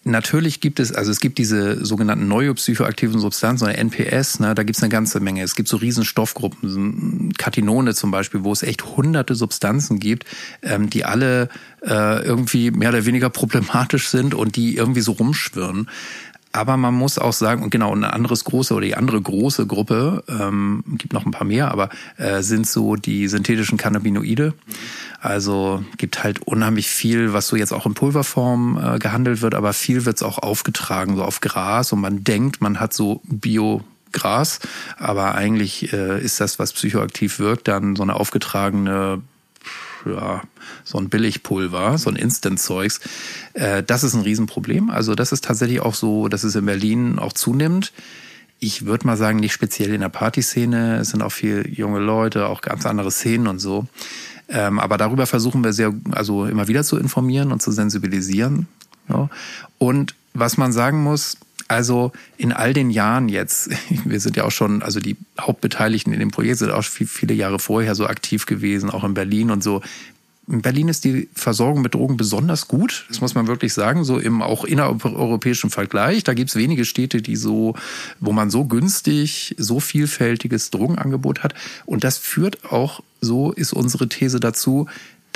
Natürlich gibt es, also es gibt diese sogenannten neopsychoaktiven Substanzen oder NPS, ne, da gibt es eine ganze Menge. Es gibt so riesen Stoffgruppen, Katinone zum Beispiel, wo es echt hunderte Substanzen gibt, ähm, die alle äh, irgendwie mehr oder weniger problematisch sind und die irgendwie so rumschwirren. Aber man muss auch sagen, und genau, eine anderes große oder die andere große Gruppe, ähm, gibt noch ein paar mehr, aber äh, sind so die synthetischen Cannabinoide. Also gibt halt unheimlich viel, was so jetzt auch in Pulverform äh, gehandelt wird, aber viel wird es auch aufgetragen, so auf Gras und man denkt, man hat so Bio Gras, aber eigentlich äh, ist das, was psychoaktiv wirkt, dann so eine aufgetragene ja, so ein Billigpulver, so ein Instant-Zeugs. Äh, das ist ein Riesenproblem. Also das ist tatsächlich auch so, dass es in Berlin auch zunimmt. Ich würde mal sagen, nicht speziell in der Partyszene. Es sind auch viele junge Leute, auch ganz andere Szenen und so. Ähm, aber darüber versuchen wir sehr, also immer wieder zu informieren und zu sensibilisieren. Und was man sagen muss, also in all den Jahren jetzt, wir sind ja auch schon, also die Hauptbeteiligten in dem Projekt sind auch viele Jahre vorher so aktiv gewesen, auch in Berlin und so. In Berlin ist die Versorgung mit Drogen besonders gut. Das muss man wirklich sagen, so im auch innereuropäischen Vergleich. Da gibt's wenige Städte, die so, wo man so günstig, so vielfältiges Drogenangebot hat. Und das führt auch, so ist unsere These dazu,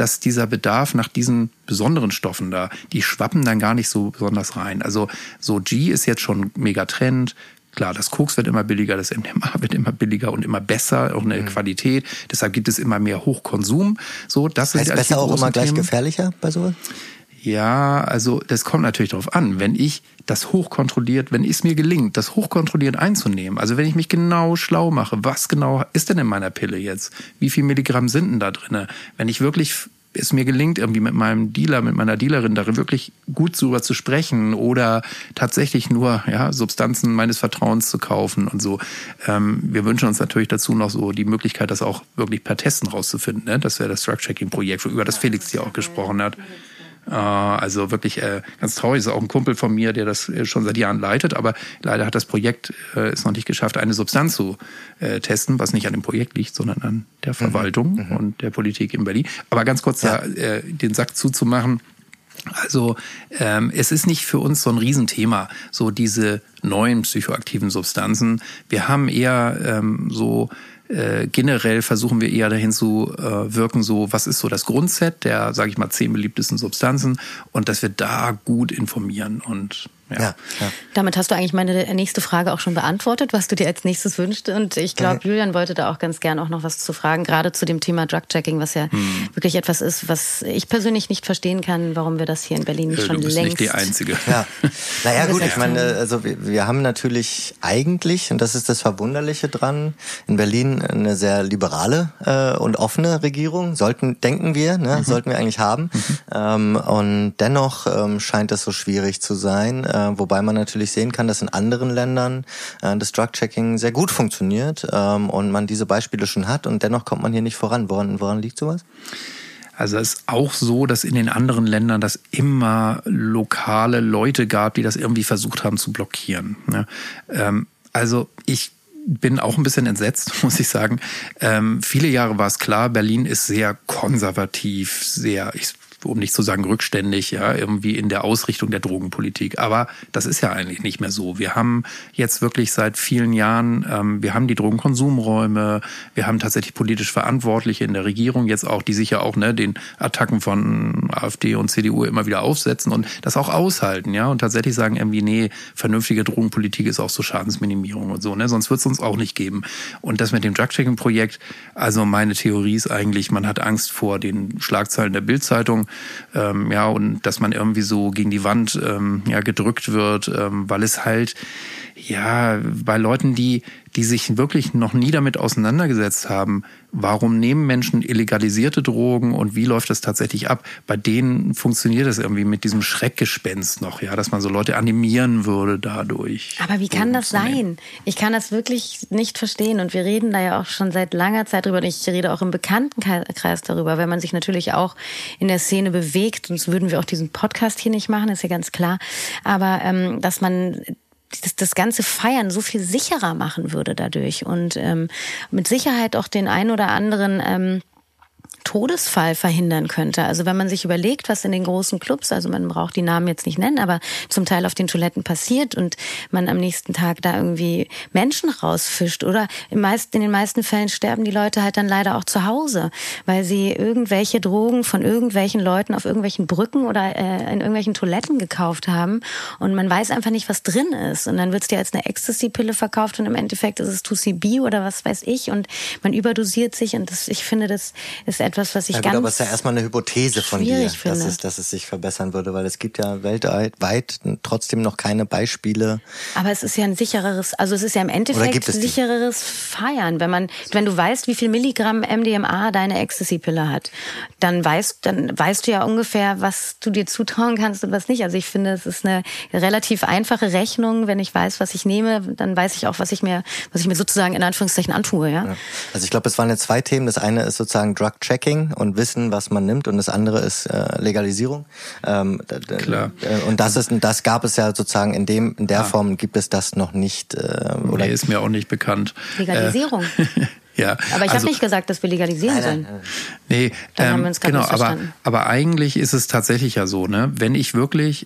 dass dieser Bedarf nach diesen besonderen Stoffen da, die schwappen dann gar nicht so besonders rein. Also so G ist jetzt schon mega Trend, Klar, das Koks wird immer billiger, das MDMA wird immer billiger und immer besser, auch eine mhm. Qualität. Deshalb gibt es immer mehr Hochkonsum. So, das heißt sind besser auch immer gleich gefährlicher bei sowas? Ja, also das kommt natürlich darauf an. Wenn ich das hochkontrolliert, wenn es mir gelingt, das hochkontrolliert einzunehmen, also wenn ich mich genau schlau mache, was genau ist denn in meiner Pille jetzt? Wie viel Milligramm sind denn da drinne? Wenn ich wirklich es mir gelingt, irgendwie mit meinem Dealer, mit meiner Dealerin darin wirklich gut darüber zu sprechen oder tatsächlich nur ja, Substanzen meines Vertrauens zu kaufen und so. Ähm, wir wünschen uns natürlich dazu noch so die Möglichkeit, das auch wirklich per Testen rauszufinden. Ne? Das wäre das Drug-Checking-Projekt, über das Felix hier auch gesprochen hat. Äh, also wirklich äh, ganz traurig. Ist auch ein Kumpel von mir, der das äh, schon seit Jahren leitet, aber leider hat das Projekt es noch nicht geschafft, eine Substanz zu testen, was nicht an dem Projekt liegt, sondern an der mhm. Verwaltung mhm. und der Politik in Berlin. Aber ganz kurz ja. da, den Sack zuzumachen. Also ähm, es ist nicht für uns so ein Riesenthema, so diese neuen psychoaktiven Substanzen. Wir haben eher ähm, so äh, generell versuchen wir eher dahin zu äh, wirken, so was ist so das Grundset der, sage ich mal, zehn beliebtesten Substanzen und dass wir da gut informieren und. Ja, ja. Damit hast du eigentlich meine nächste Frage auch schon beantwortet, was du dir als nächstes wünschst. Und ich glaube, mhm. Julian wollte da auch ganz gern auch noch was zu fragen, gerade zu dem Thema Drug-Checking, was ja mhm. wirklich etwas ist, was ich persönlich nicht verstehen kann, warum wir das hier in Berlin nicht ja, schon du bist längst. nicht die Einzige. Ja. Naja, gut, ich meine, also wir, wir haben natürlich eigentlich, und das ist das Verwunderliche dran, in Berlin eine sehr liberale äh, und offene Regierung. Sollten, denken wir, ne, mhm. sollten wir eigentlich haben. Mhm. Ähm, und dennoch ähm, scheint es so schwierig zu sein. Äh, äh, wobei man natürlich sehen kann, dass in anderen Ländern äh, das Drug-Checking sehr gut funktioniert ähm, und man diese Beispiele schon hat und dennoch kommt man hier nicht voran. Woran, woran liegt sowas? Also es ist auch so, dass in den anderen Ländern das immer lokale Leute gab, die das irgendwie versucht haben zu blockieren. Ne? Ähm, also ich bin auch ein bisschen entsetzt, muss ich sagen. Ähm, viele Jahre war es klar, Berlin ist sehr konservativ, sehr, ich um nicht zu sagen rückständig, ja, irgendwie in der Ausrichtung der Drogenpolitik. Aber das ist ja eigentlich nicht mehr so. Wir haben jetzt wirklich seit vielen Jahren, ähm, wir haben die Drogenkonsumräume, wir haben tatsächlich politisch Verantwortliche in der Regierung jetzt auch, die sich ja auch ne, den Attacken von AfD und CDU immer wieder aufsetzen und das auch aushalten, ja, und tatsächlich sagen irgendwie, nee, vernünftige Drogenpolitik ist auch so Schadensminimierung und so, ne, sonst wird es uns auch nicht geben. Und das mit dem Drug-Checking-Projekt, also meine Theorie ist eigentlich, man hat Angst vor den Schlagzeilen der Bildzeitung ähm, ja, und dass man irgendwie so gegen die Wand ähm, ja, gedrückt wird, ähm, weil es halt ja bei Leuten, die die sich wirklich noch nie damit auseinandergesetzt haben, warum nehmen Menschen illegalisierte Drogen und wie läuft das tatsächlich ab? Bei denen funktioniert das irgendwie mit diesem Schreckgespenst noch, ja, dass man so Leute animieren würde dadurch. Aber wie kann das sein? Ich kann das wirklich nicht verstehen und wir reden da ja auch schon seit langer Zeit drüber und ich rede auch im Bekanntenkreis darüber, wenn man sich natürlich auch in der Szene bewegt, sonst würden wir auch diesen Podcast hier nicht machen, ist ja ganz klar. Aber ähm, dass man das, das ganze Feiern so viel sicherer machen würde dadurch und ähm, mit Sicherheit auch den ein oder anderen ähm, Todesfall verhindern könnte. Also wenn man sich überlegt, was in den großen Clubs, also man braucht die Namen jetzt nicht nennen, aber zum Teil auf den Toiletten passiert und man am nächsten Tag da irgendwie Menschen rausfischt oder in den meisten Fällen sterben die Leute halt dann leider auch zu Hause, weil sie irgendwelche Drogen von irgendwelchen Leuten auf irgendwelchen Brücken oder äh, in irgendwelchen Toiletten gekauft haben und man weiß einfach nicht, was drin ist und dann wird es dir als eine Ecstasy-Pille verkauft und im Endeffekt ist es 2CB oder was weiß ich und man überdosiert sich und das, ich finde, das ist etwas, was ich ja, gut, ganz aber es ist ja erstmal eine Hypothese von dir, dass es, dass es sich verbessern würde, weil es gibt ja weltweit trotzdem noch keine Beispiele. Aber es ist ja ein sichereres, also es ist ja im Endeffekt sichereres Feiern, wenn man, wenn du weißt, wie viel Milligramm MDMA deine Ecstasy-Pille hat, dann weißt, dann weißt du ja ungefähr, was du dir zutrauen kannst und was nicht. Also ich finde, es ist eine relativ einfache Rechnung. Wenn ich weiß, was ich nehme, dann weiß ich auch, was ich mir, was ich mir sozusagen in Anführungszeichen antue, ja. ja. Also ich glaube, es waren jetzt zwei Themen. Das eine ist sozusagen Drug Check Tracking und wissen, was man nimmt und das andere ist äh, Legalisierung. Ähm, Klar. Äh, und das ist, das gab es ja sozusagen in dem, in der ah. Form gibt es das noch nicht. Äh, oder nee, ist mir auch nicht bekannt. Legalisierung. Äh, Ja, aber ich also, habe nicht gesagt, dass wir legalisieren sollen. Nee, Dann ähm, haben wir uns genau, aber, aber eigentlich ist es tatsächlich ja so, ne? Wenn ich wirklich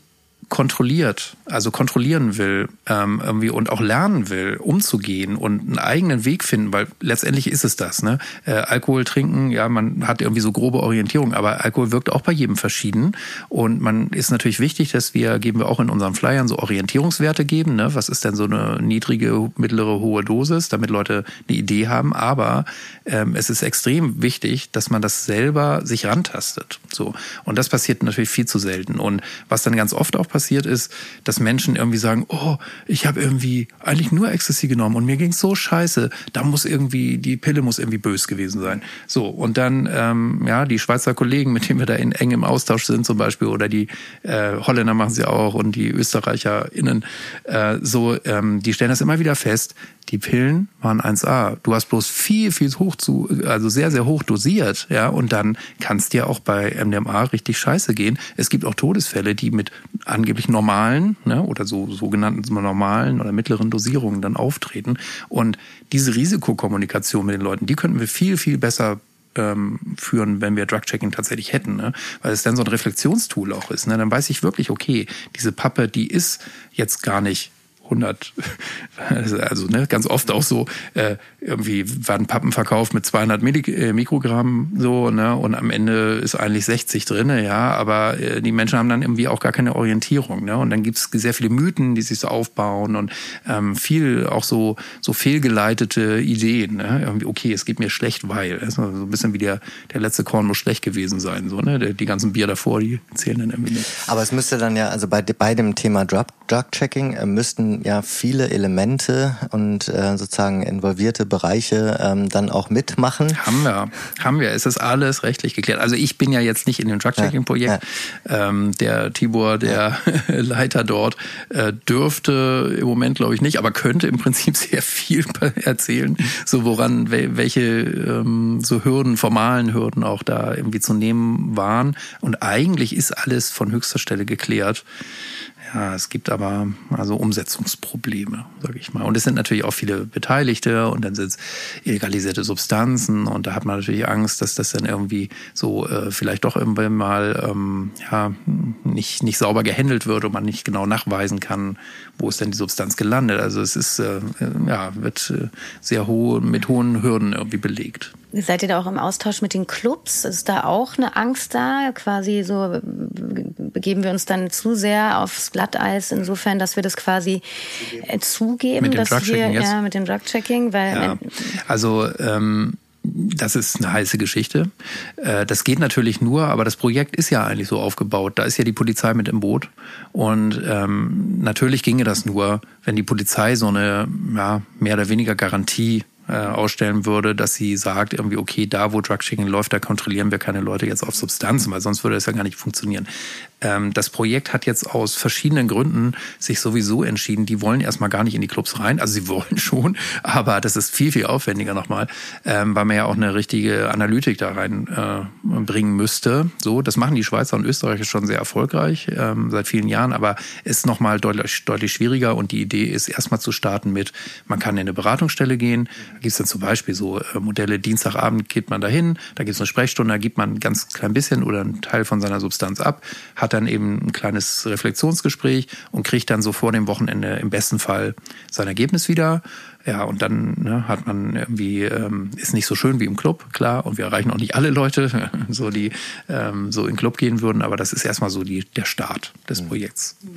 kontrolliert, also kontrollieren will ähm, irgendwie und auch lernen will, umzugehen und einen eigenen Weg finden, weil letztendlich ist es das. Ne? Äh, Alkohol trinken, ja, man hat irgendwie so grobe Orientierung, aber Alkohol wirkt auch bei jedem verschieden und man ist natürlich wichtig, dass wir, geben wir auch in unseren Flyern so Orientierungswerte geben. Ne? Was ist denn so eine niedrige, mittlere, hohe Dosis, damit Leute eine Idee haben, aber ähm, es ist extrem wichtig, dass man das selber sich rantastet. So. Und das passiert natürlich viel zu selten. Und was dann ganz oft auch passiert ist, dass Menschen irgendwie sagen, oh, ich habe irgendwie eigentlich nur Ecstasy genommen und mir ging's so scheiße, da muss irgendwie, die Pille muss irgendwie bös gewesen sein. So, und dann, ähm, ja, die Schweizer Kollegen, mit denen wir da in engem Austausch sind zum Beispiel, oder die äh, Holländer machen sie auch und die ÖsterreicherInnen, äh, so, ähm, die stellen das immer wieder fest, die Pillen waren 1A. Du hast bloß viel, viel hoch zu, also sehr, sehr hoch dosiert, ja, und dann kann es dir auch bei MDMA richtig scheiße gehen. Es gibt auch Todesfälle, die mit angeblich normalen, ne, oder so sogenannten normalen oder mittleren Dosierungen dann auftreten. Und diese Risikokommunikation mit den Leuten, die könnten wir viel, viel besser ähm, führen, wenn wir Drug-Checking tatsächlich hätten, ne? weil es dann so ein Reflexionstool auch ist. Ne? Dann weiß ich wirklich, okay, diese Pappe, die ist jetzt gar nicht 100, also ne, ganz oft auch so, äh, irgendwie werden Pappen verkauft mit 200 Milli äh, Mikrogramm so, ne, und am Ende ist eigentlich 60 drinne, ja, aber äh, die Menschen haben dann irgendwie auch gar keine Orientierung, ne, und dann gibt's sehr viele Mythen, die sich so aufbauen und ähm, viel auch so so fehlgeleitete Ideen, ne, irgendwie okay, es geht mir schlecht, weil, so ein bisschen wie der der letzte Korn muss schlecht gewesen sein, so, ne, die ganzen Bier davor, die zählen dann irgendwie nicht. Aber es müsste dann ja, also bei bei dem Thema Drug Drug Checking äh, müssten ja viele Elemente und äh, sozusagen involvierte Bereiche ähm, dann auch mitmachen. Haben wir, haben wir. Es ist alles rechtlich geklärt. Also ich bin ja jetzt nicht in dem Drug-Checking-Projekt. Ja, ja. ähm, der Tibor, der ja. Leiter dort, äh, dürfte im Moment glaube ich nicht, aber könnte im Prinzip sehr viel erzählen, so woran welche ähm, so Hürden, formalen Hürden auch da irgendwie zu nehmen waren. Und eigentlich ist alles von höchster Stelle geklärt. Es gibt aber also Umsetzungsprobleme, sage ich mal. Und es sind natürlich auch viele Beteiligte und dann sind es illegalisierte Substanzen und da hat man natürlich Angst, dass das dann irgendwie so äh, vielleicht doch irgendwann mal ähm, ja nicht nicht sauber gehandelt wird und man nicht genau nachweisen kann, wo ist denn die Substanz gelandet. Also es ist äh, ja wird äh, sehr hohe mit hohen Hürden irgendwie belegt. Seid ihr da auch im Austausch mit den Clubs? Ist da auch eine Angst da? Quasi so begeben wir uns dann zu sehr aufs Glatteis insofern, dass wir das quasi äh, zugeben, dem dass wir ja mit dem Drug-Checking, weil ja. also ähm, das ist eine heiße Geschichte. Äh, das geht natürlich nur, aber das Projekt ist ja eigentlich so aufgebaut. Da ist ja die Polizei mit im Boot. Und ähm, natürlich ginge das nur, wenn die Polizei so eine ja, mehr oder weniger Garantie äh, ausstellen würde, dass sie sagt, irgendwie, okay, da wo Drug-Checking läuft, da kontrollieren wir keine Leute jetzt auf Substanzen, weil sonst würde das ja gar nicht funktionieren. Ähm, das Projekt hat jetzt aus verschiedenen Gründen sich sowieso entschieden, die wollen erstmal gar nicht in die Clubs rein. Also sie wollen schon, aber das ist viel, viel aufwendiger nochmal, ähm, weil man ja auch eine richtige Analytik da reinbringen äh, müsste. So, das machen die Schweizer und Österreicher schon sehr erfolgreich ähm, seit vielen Jahren, aber ist nochmal deutlich, deutlich schwieriger und die Idee ist erstmal zu starten mit, man kann in eine Beratungsstelle gehen, gibt es dann zum Beispiel so äh, Modelle, Dienstagabend geht man dahin, da gibt es eine Sprechstunde, da gibt man ein ganz klein bisschen oder einen Teil von seiner Substanz ab, hat dann eben ein kleines Reflexionsgespräch und kriegt dann so vor dem Wochenende im besten Fall sein Ergebnis wieder. Ja, und dann ne, hat man irgendwie, ähm, ist nicht so schön wie im Club, klar, und wir erreichen auch nicht alle Leute, so die ähm, so in den Club gehen würden, aber das ist erstmal so die, der Start des mhm. Projekts. Mhm.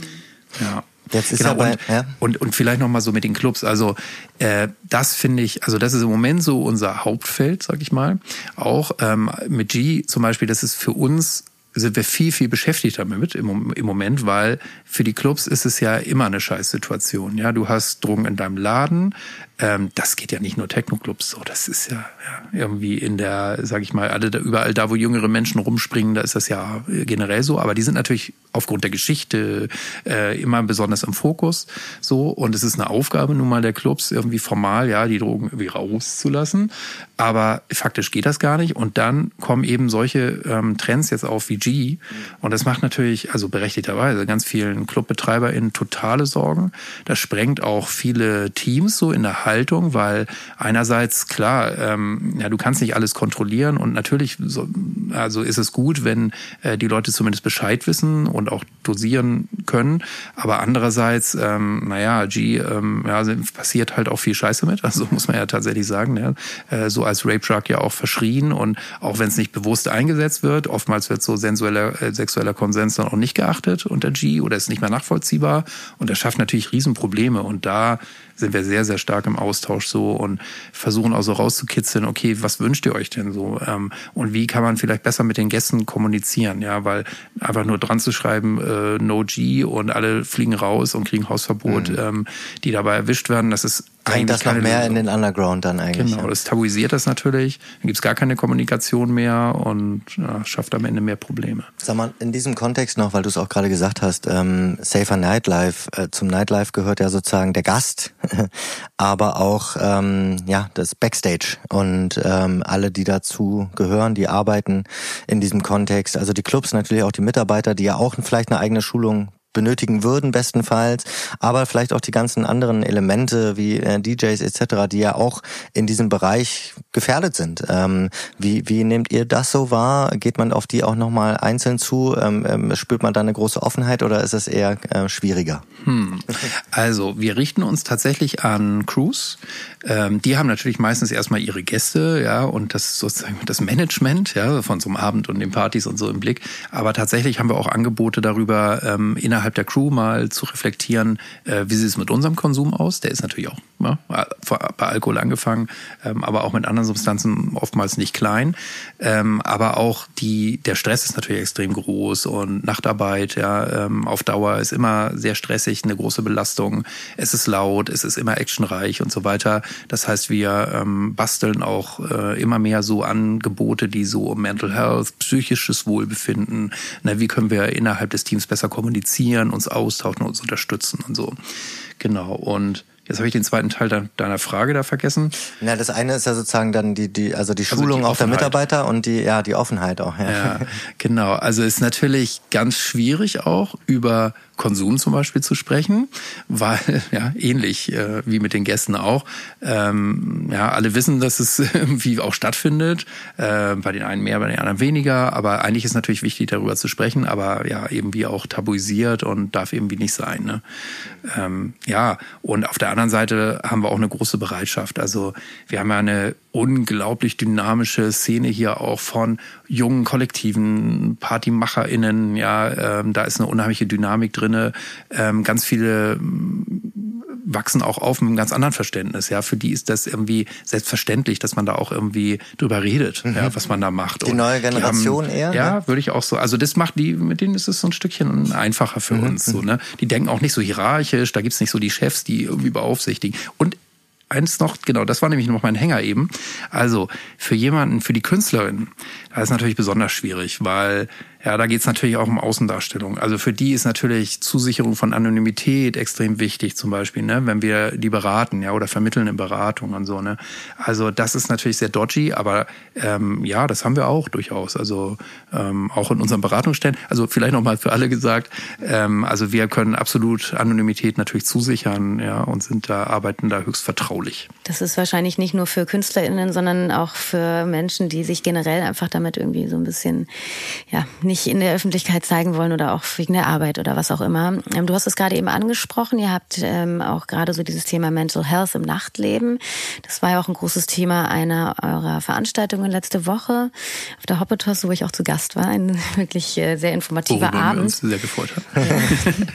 Ja. Jetzt ist genau, aber, und, ja. und, und vielleicht noch mal so mit den Clubs. Also äh, das finde ich, also das ist im Moment so unser Hauptfeld, sag ich mal. Auch ähm, mit G zum Beispiel, das ist für uns sind wir viel, viel beschäftigt damit im, im Moment, weil für die Clubs ist es ja immer eine Scheißsituation. Ja, du hast Drogen in deinem Laden. Ähm, das geht ja nicht nur Techno-Clubs so. Das ist ja, ja irgendwie in der, sag ich mal, alle da, überall da, wo jüngere Menschen rumspringen, da ist das ja generell so. Aber die sind natürlich aufgrund der Geschichte äh, immer besonders im Fokus. So und es ist eine Aufgabe nun mal der Clubs irgendwie formal, ja, die Drogen irgendwie rauszulassen. Aber faktisch geht das gar nicht. Und dann kommen eben solche ähm, Trends jetzt auf wie G. Und das macht natürlich, also berechtigterweise, ganz vielen ClubbetreiberInnen totale Sorgen. Das sprengt auch viele Teams so in der Haltung, weil einerseits, klar, ähm, ja, du kannst nicht alles kontrollieren und natürlich so, also ist es gut, wenn äh, die Leute zumindest Bescheid wissen und auch dosieren können. Aber andererseits, ähm, naja, G, ähm, ja, passiert halt auch viel Scheiße mit. Also muss man ja tatsächlich sagen, ja, äh, so als Rape Drug ja auch verschrien und auch wenn es nicht bewusst eingesetzt wird, oftmals wird so sensueller, äh, sexueller Konsens dann auch nicht geachtet unter G oder ist nicht mehr nachvollziehbar und das schafft natürlich Riesenprobleme und da sind wir sehr, sehr stark im Austausch so und versuchen auch so rauszukitzeln, okay, was wünscht ihr euch denn so? Ähm, und wie kann man vielleicht besser mit den Gästen kommunizieren? Ja, weil einfach nur dran zu schreiben, äh, No G und alle fliegen raus und kriegen Hausverbot, mhm. ähm, die dabei erwischt werden, das ist Drängt das noch mehr Lösung. in den Underground dann eigentlich. Genau, das tabuisiert das natürlich. Dann gibt's gar keine Kommunikation mehr und ja, schafft am Ende mehr Probleme. Sag mal, in diesem Kontext noch, weil du es auch gerade gesagt hast, ähm, Safer Nightlife, äh, zum Nightlife gehört ja sozusagen der Gast aber auch ähm, ja das Backstage und ähm, alle, die dazu gehören, die arbeiten in diesem Kontext. Also die Clubs natürlich auch die Mitarbeiter, die ja auch vielleicht eine eigene Schulung benötigen würden bestenfalls, aber vielleicht auch die ganzen anderen Elemente wie äh, DJs etc., die ja auch in diesem Bereich gefährdet sind. Ähm, wie, wie nehmt ihr das so wahr? Geht man auf die auch nochmal einzeln zu? Ähm, ähm, spürt man da eine große Offenheit oder ist es eher äh, schwieriger? Hm. Also wir richten uns tatsächlich an Crews. Ähm, die haben natürlich meistens erstmal ihre Gäste, ja, und das sozusagen das Management, ja, von so einem Abend und den Partys und so im Blick. Aber tatsächlich haben wir auch Angebote darüber, ähm, innerhalb innerhalb der Crew mal zu reflektieren, äh, wie sieht es mit unserem Konsum aus? Der ist natürlich auch ja, bei Alkohol angefangen, ähm, aber auch mit anderen Substanzen oftmals nicht klein. Ähm, aber auch die, der Stress ist natürlich extrem groß und Nachtarbeit ja, ähm, auf Dauer ist immer sehr stressig, eine große Belastung. Es ist laut, es ist immer actionreich und so weiter. Das heißt, wir ähm, basteln auch äh, immer mehr so Angebote, die so um Mental Health, psychisches Wohlbefinden, na, wie können wir innerhalb des Teams besser kommunizieren, uns austauschen, uns unterstützen und so. Genau. Und Jetzt habe ich den zweiten Teil deiner Frage da vergessen. Na, das eine ist ja sozusagen dann die, die also die Schulung also die auch der Mitarbeiter und die, ja, die Offenheit auch. Ja. ja, genau. Also ist natürlich ganz schwierig auch über Konsum zum Beispiel zu sprechen, weil ja ähnlich äh, wie mit den Gästen auch, ähm, ja alle wissen, dass es irgendwie auch stattfindet. Äh, bei den einen mehr, bei den anderen weniger. Aber eigentlich ist natürlich wichtig, darüber zu sprechen, aber ja irgendwie auch tabuisiert und darf irgendwie nicht sein. Ne? Ähm, ja und auf der anderen Seite haben wir auch eine große Bereitschaft. Also wir haben ja eine unglaublich dynamische Szene hier auch von jungen Kollektiven, PartymacherInnen, ja, ähm, da ist eine unheimliche Dynamik drinne. Ähm, ganz viele mm, wachsen auch auf mit einem ganz anderen Verständnis. Ja, für die ist das irgendwie selbstverständlich, dass man da auch irgendwie drüber redet, mhm. ja, was man da macht. Die Und neue Generation haben, eher? Ja, ne? würde ich auch so. Also das macht die, mit denen ist es so ein Stückchen einfacher für mhm. uns. So, ne? Die denken auch nicht so hierarchisch, da gibt's nicht so die Chefs, die irgendwie beaufsichtigen. Und eins noch, genau, das war nämlich noch mein Hänger eben. Also für jemanden, für die Künstlerin, das ist natürlich besonders schwierig, weil ja, da geht es natürlich auch um Außendarstellung. Also für die ist natürlich Zusicherung von Anonymität extrem wichtig, zum Beispiel, ne, wenn wir die beraten, ja, oder vermitteln in Beratung und so, ne. Also das ist natürlich sehr dodgy, aber ähm, ja, das haben wir auch durchaus. Also ähm, auch in unseren Beratungsstellen. Also vielleicht nochmal für alle gesagt, ähm, also wir können absolut Anonymität natürlich zusichern, ja, und sind da, arbeiten da höchst vertraulich. Das ist wahrscheinlich nicht nur für KünstlerInnen, sondern auch für Menschen, die sich generell einfach damit irgendwie so ein bisschen, ja, nicht in der Öffentlichkeit zeigen wollen oder auch wegen der Arbeit oder was auch immer. Ähm, du hast es gerade eben angesprochen. Ihr habt ähm, auch gerade so dieses Thema Mental Health im Nachtleben. Das war ja auch ein großes Thema einer eurer Veranstaltungen letzte Woche auf der Hoppetos, wo ich auch zu Gast war. Ein wirklich äh, sehr informativer Worüber Abend. Wir uns sehr gefreut haben.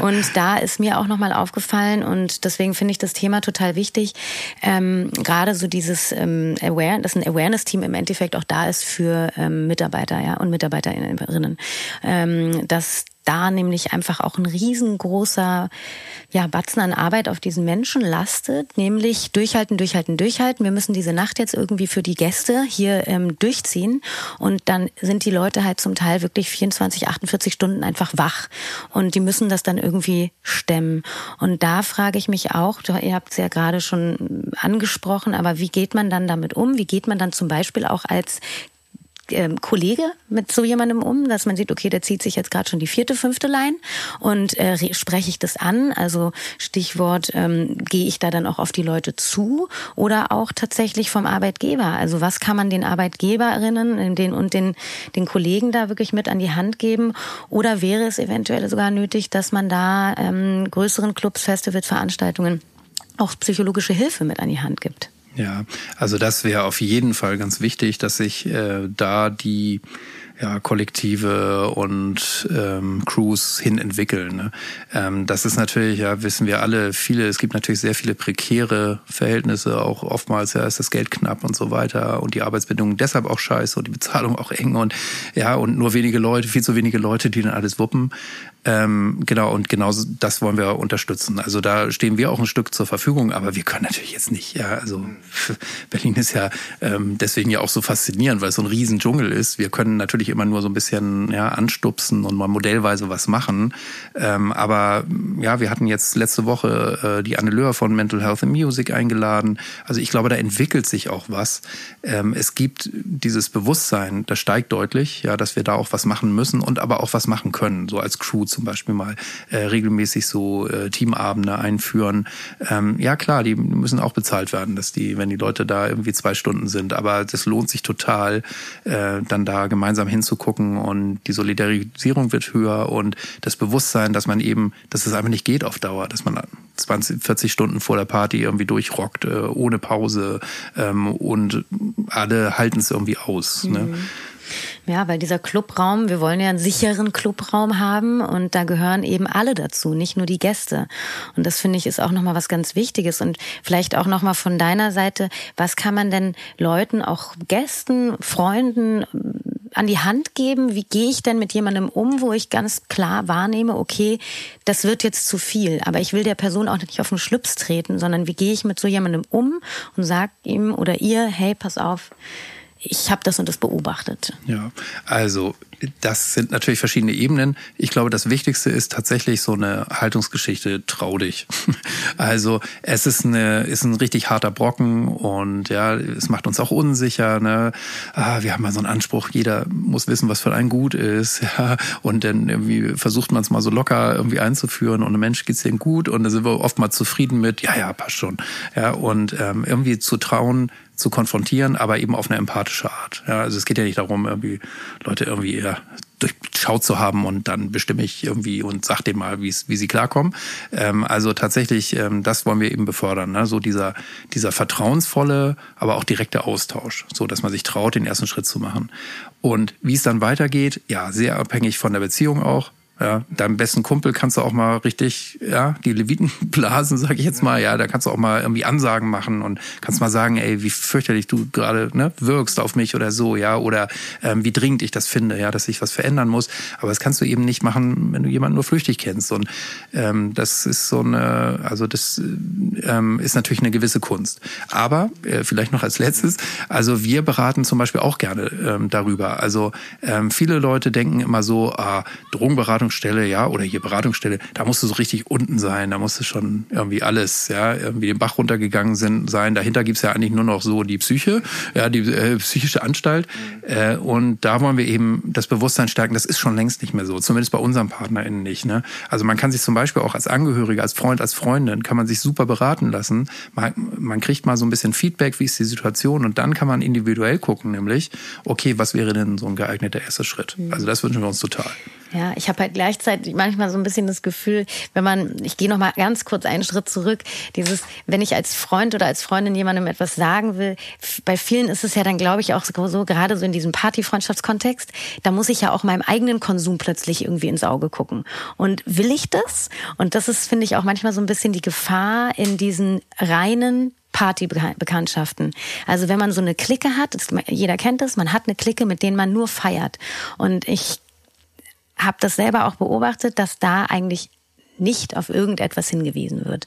und da ist mir auch nochmal aufgefallen und deswegen finde ich das Thema total wichtig. Ähm, gerade so dieses ähm, Aware, dass ein Awareness-Team im Endeffekt auch da ist für ähm, Mitarbeiter ja, und Mitarbeiterinnen Hörerinnen, ähm, dass da nämlich einfach auch ein riesengroßer ja, Batzen an Arbeit auf diesen Menschen lastet, nämlich durchhalten, durchhalten, durchhalten. Wir müssen diese Nacht jetzt irgendwie für die Gäste hier ähm, durchziehen und dann sind die Leute halt zum Teil wirklich 24, 48 Stunden einfach wach und die müssen das dann irgendwie stemmen. Und da frage ich mich auch, ihr habt es ja gerade schon angesprochen, aber wie geht man dann damit um? Wie geht man dann zum Beispiel auch als ähm, Kollege mit so jemandem um, dass man sieht, okay, der zieht sich jetzt gerade schon die vierte, fünfte Line und äh, spreche ich das an? Also Stichwort, ähm, gehe ich da dann auch auf die Leute zu oder auch tatsächlich vom Arbeitgeber? Also was kann man den Arbeitgeberinnen den, und den, den Kollegen da wirklich mit an die Hand geben? Oder wäre es eventuell sogar nötig, dass man da ähm, größeren Clubs, Festivals, Veranstaltungen auch psychologische Hilfe mit an die Hand gibt? Ja, also das wäre auf jeden Fall ganz wichtig, dass sich äh, da die ja, Kollektive und ähm, Crews hin entwickeln. Ne? Ähm, das ist natürlich, ja, wissen wir alle, viele, es gibt natürlich sehr viele prekäre Verhältnisse, auch oftmals ja, ist das Geld knapp und so weiter und die Arbeitsbedingungen deshalb auch scheiße und die Bezahlung auch eng und ja, und nur wenige Leute, viel zu wenige Leute, die dann alles wuppen. Ähm, genau, und genau das wollen wir unterstützen. Also da stehen wir auch ein Stück zur Verfügung, aber wir können natürlich jetzt nicht, ja, also Berlin ist ja ähm, deswegen ja auch so faszinierend, weil es so ein riesen Dschungel ist. Wir können natürlich immer nur so ein bisschen ja, anstupsen und mal modellweise was machen. Ähm, aber ja, wir hatten jetzt letzte Woche äh, die Anne Löhr von Mental Health and Music eingeladen. Also ich glaube, da entwickelt sich auch was. Ähm, es gibt dieses Bewusstsein, das steigt deutlich, ja, dass wir da auch was machen müssen und aber auch was machen können, so als Crew zum Beispiel mal äh, regelmäßig so äh, Teamabende einführen. Ähm, ja klar, die müssen auch bezahlt werden, dass die, wenn die Leute da irgendwie zwei Stunden sind. Aber das lohnt sich total, äh, dann da gemeinsam hinzugucken und die Solidarisierung wird höher und das Bewusstsein, dass man eben, dass es einfach nicht geht auf Dauer, dass man 20, 40 Stunden vor der Party irgendwie durchrockt, äh, ohne Pause ähm, und alle halten es irgendwie aus. Ne? Mhm. Ne? Ja, weil dieser Clubraum, wir wollen ja einen sicheren Clubraum haben und da gehören eben alle dazu, nicht nur die Gäste. Und das finde ich ist auch nochmal was ganz Wichtiges und vielleicht auch nochmal von deiner Seite, was kann man denn Leuten, auch Gästen, Freunden an die Hand geben? Wie gehe ich denn mit jemandem um, wo ich ganz klar wahrnehme, okay, das wird jetzt zu viel, aber ich will der Person auch nicht auf den Schlips treten, sondern wie gehe ich mit so jemandem um und sage ihm oder ihr, hey, pass auf, ich habe das und das beobachtet. Ja, also das sind natürlich verschiedene Ebenen. Ich glaube, das Wichtigste ist tatsächlich so eine Haltungsgeschichte, trau dich. Also es ist, eine, ist ein richtig harter Brocken und ja, es macht uns auch unsicher. Ne? Ah, wir haben ja so einen Anspruch, jeder muss wissen, was für ein gut ist. Ja? Und dann irgendwie versucht man es mal so locker irgendwie einzuführen und einem Mensch geht's denen gut und da sind wir oft mal zufrieden mit, ja, ja, passt schon. Ja, und ähm, irgendwie zu trauen, zu konfrontieren, aber eben auf eine empathische Art. Ja, also es geht ja nicht darum, irgendwie Leute irgendwie eher durchschaut zu haben und dann bestimme ich irgendwie und sag denen mal, wie sie klarkommen. Ähm, also tatsächlich, ähm, das wollen wir eben befördern. Ne? So dieser, dieser vertrauensvolle, aber auch direkte Austausch, so dass man sich traut, den ersten Schritt zu machen. Und wie es dann weitergeht, ja, sehr abhängig von der Beziehung auch. Ja, deinem besten Kumpel kannst du auch mal richtig, ja, die Leviten blasen, sag ich jetzt mal. Ja, da kannst du auch mal irgendwie Ansagen machen und kannst mal sagen, ey, wie fürchterlich du gerade ne, wirkst auf mich oder so, ja, oder ähm, wie dringend ich das finde, ja, dass sich was verändern muss. Aber das kannst du eben nicht machen, wenn du jemanden nur flüchtig kennst. Und ähm, das ist so eine, also das ähm, ist natürlich eine gewisse Kunst. Aber äh, vielleicht noch als letztes, also wir beraten zum Beispiel auch gerne ähm, darüber. Also ähm, viele Leute denken immer so, ah, Drogenberatung Beratungsstelle, ja, oder hier Beratungsstelle, da musst du so richtig unten sein, da musst du schon irgendwie alles, ja, irgendwie den Bach runtergegangen sind, sein. Dahinter gibt's ja eigentlich nur noch so die Psyche, ja, die äh, psychische Anstalt. Mhm. Äh, und da wollen wir eben das Bewusstsein stärken, das ist schon längst nicht mehr so, zumindest bei unseren PartnerInnen nicht. Ne? Also man kann sich zum Beispiel auch als Angehöriger, als Freund, als Freundin, kann man sich super beraten lassen. Man, man kriegt mal so ein bisschen Feedback, wie ist die Situation und dann kann man individuell gucken, nämlich, okay, was wäre denn so ein geeigneter erster Schritt? Mhm. Also das wünschen wir uns total. Ja, ich habe halt gleichzeitig manchmal so ein bisschen das Gefühl, wenn man, ich gehe noch mal ganz kurz einen Schritt zurück, dieses, wenn ich als Freund oder als Freundin jemandem etwas sagen will, bei vielen ist es ja dann, glaube ich, auch so, gerade so in diesem Party-Freundschaftskontext, da muss ich ja auch meinem eigenen Konsum plötzlich irgendwie ins Auge gucken. Und will ich das? Und das ist, finde ich, auch manchmal so ein bisschen die Gefahr in diesen reinen Partybekanntschaften. Also wenn man so eine Clique hat, jeder kennt das, man hat eine Clique, mit denen man nur feiert. Und ich habe das selber auch beobachtet, dass da eigentlich nicht auf irgendetwas hingewiesen wird.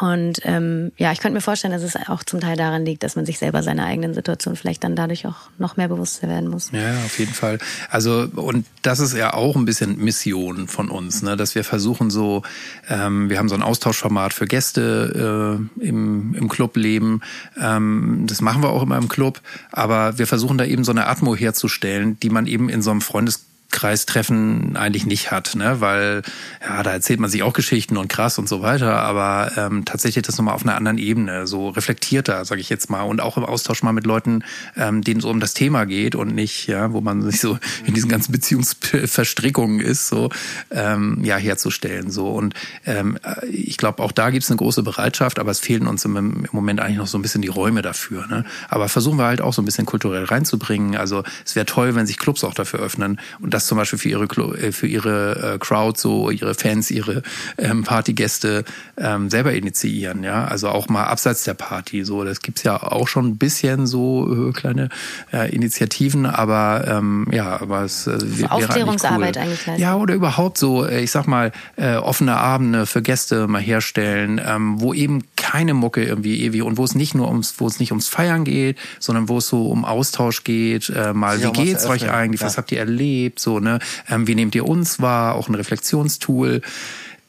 Und ähm, ja, ich könnte mir vorstellen, dass es auch zum Teil daran liegt, dass man sich selber seiner eigenen Situation vielleicht dann dadurch auch noch mehr bewusster werden muss. Ja, auf jeden Fall. Also und das ist ja auch ein bisschen Mission von uns, ne? dass wir versuchen so, ähm, wir haben so ein Austauschformat für Gäste äh, im, im Clubleben. Ähm, das machen wir auch immer im Club, aber wir versuchen da eben so eine Atmo herzustellen, die man eben in so einem Freundes Kreistreffen eigentlich nicht hat, ne? weil ja, da erzählt man sich auch Geschichten und krass und so weiter, aber ähm, tatsächlich das nochmal auf einer anderen Ebene, so reflektierter, sage ich jetzt mal, und auch im Austausch mal mit Leuten, ähm, denen es um das Thema geht und nicht, ja, wo man sich so in diesen ganzen Beziehungsverstrickungen ist, so ähm, ja herzustellen, so und ähm, ich glaube auch da gibt es eine große Bereitschaft, aber es fehlen uns im, im Moment eigentlich noch so ein bisschen die Räume dafür, ne? Aber versuchen wir halt auch so ein bisschen kulturell reinzubringen. Also es wäre toll, wenn sich Clubs auch dafür öffnen und das zum Beispiel für ihre äh, für ihre äh, Crowd so ihre Fans ihre ähm, Partygäste ähm, selber initiieren ja. Also auch mal abseits der Party so. Das gibt's ja auch schon ein bisschen so äh, kleine äh, Initiativen aber ähm, ja aber es äh, wäre Aufklärungsarbeit eigentlich, cool. eigentlich ja oder überhaupt so äh, ich sag mal äh, offene Abende für Gäste mal herstellen ähm, wo eben keine Mucke irgendwie ewig und wo es nicht nur ums wo es nicht ums Feiern geht sondern wo es so um Austausch geht äh, mal wie geht's euch eigentlich ja. was habt ihr erlebt so ne? Ähm, wie nehmt ihr uns wahr? Auch ein Reflexionstool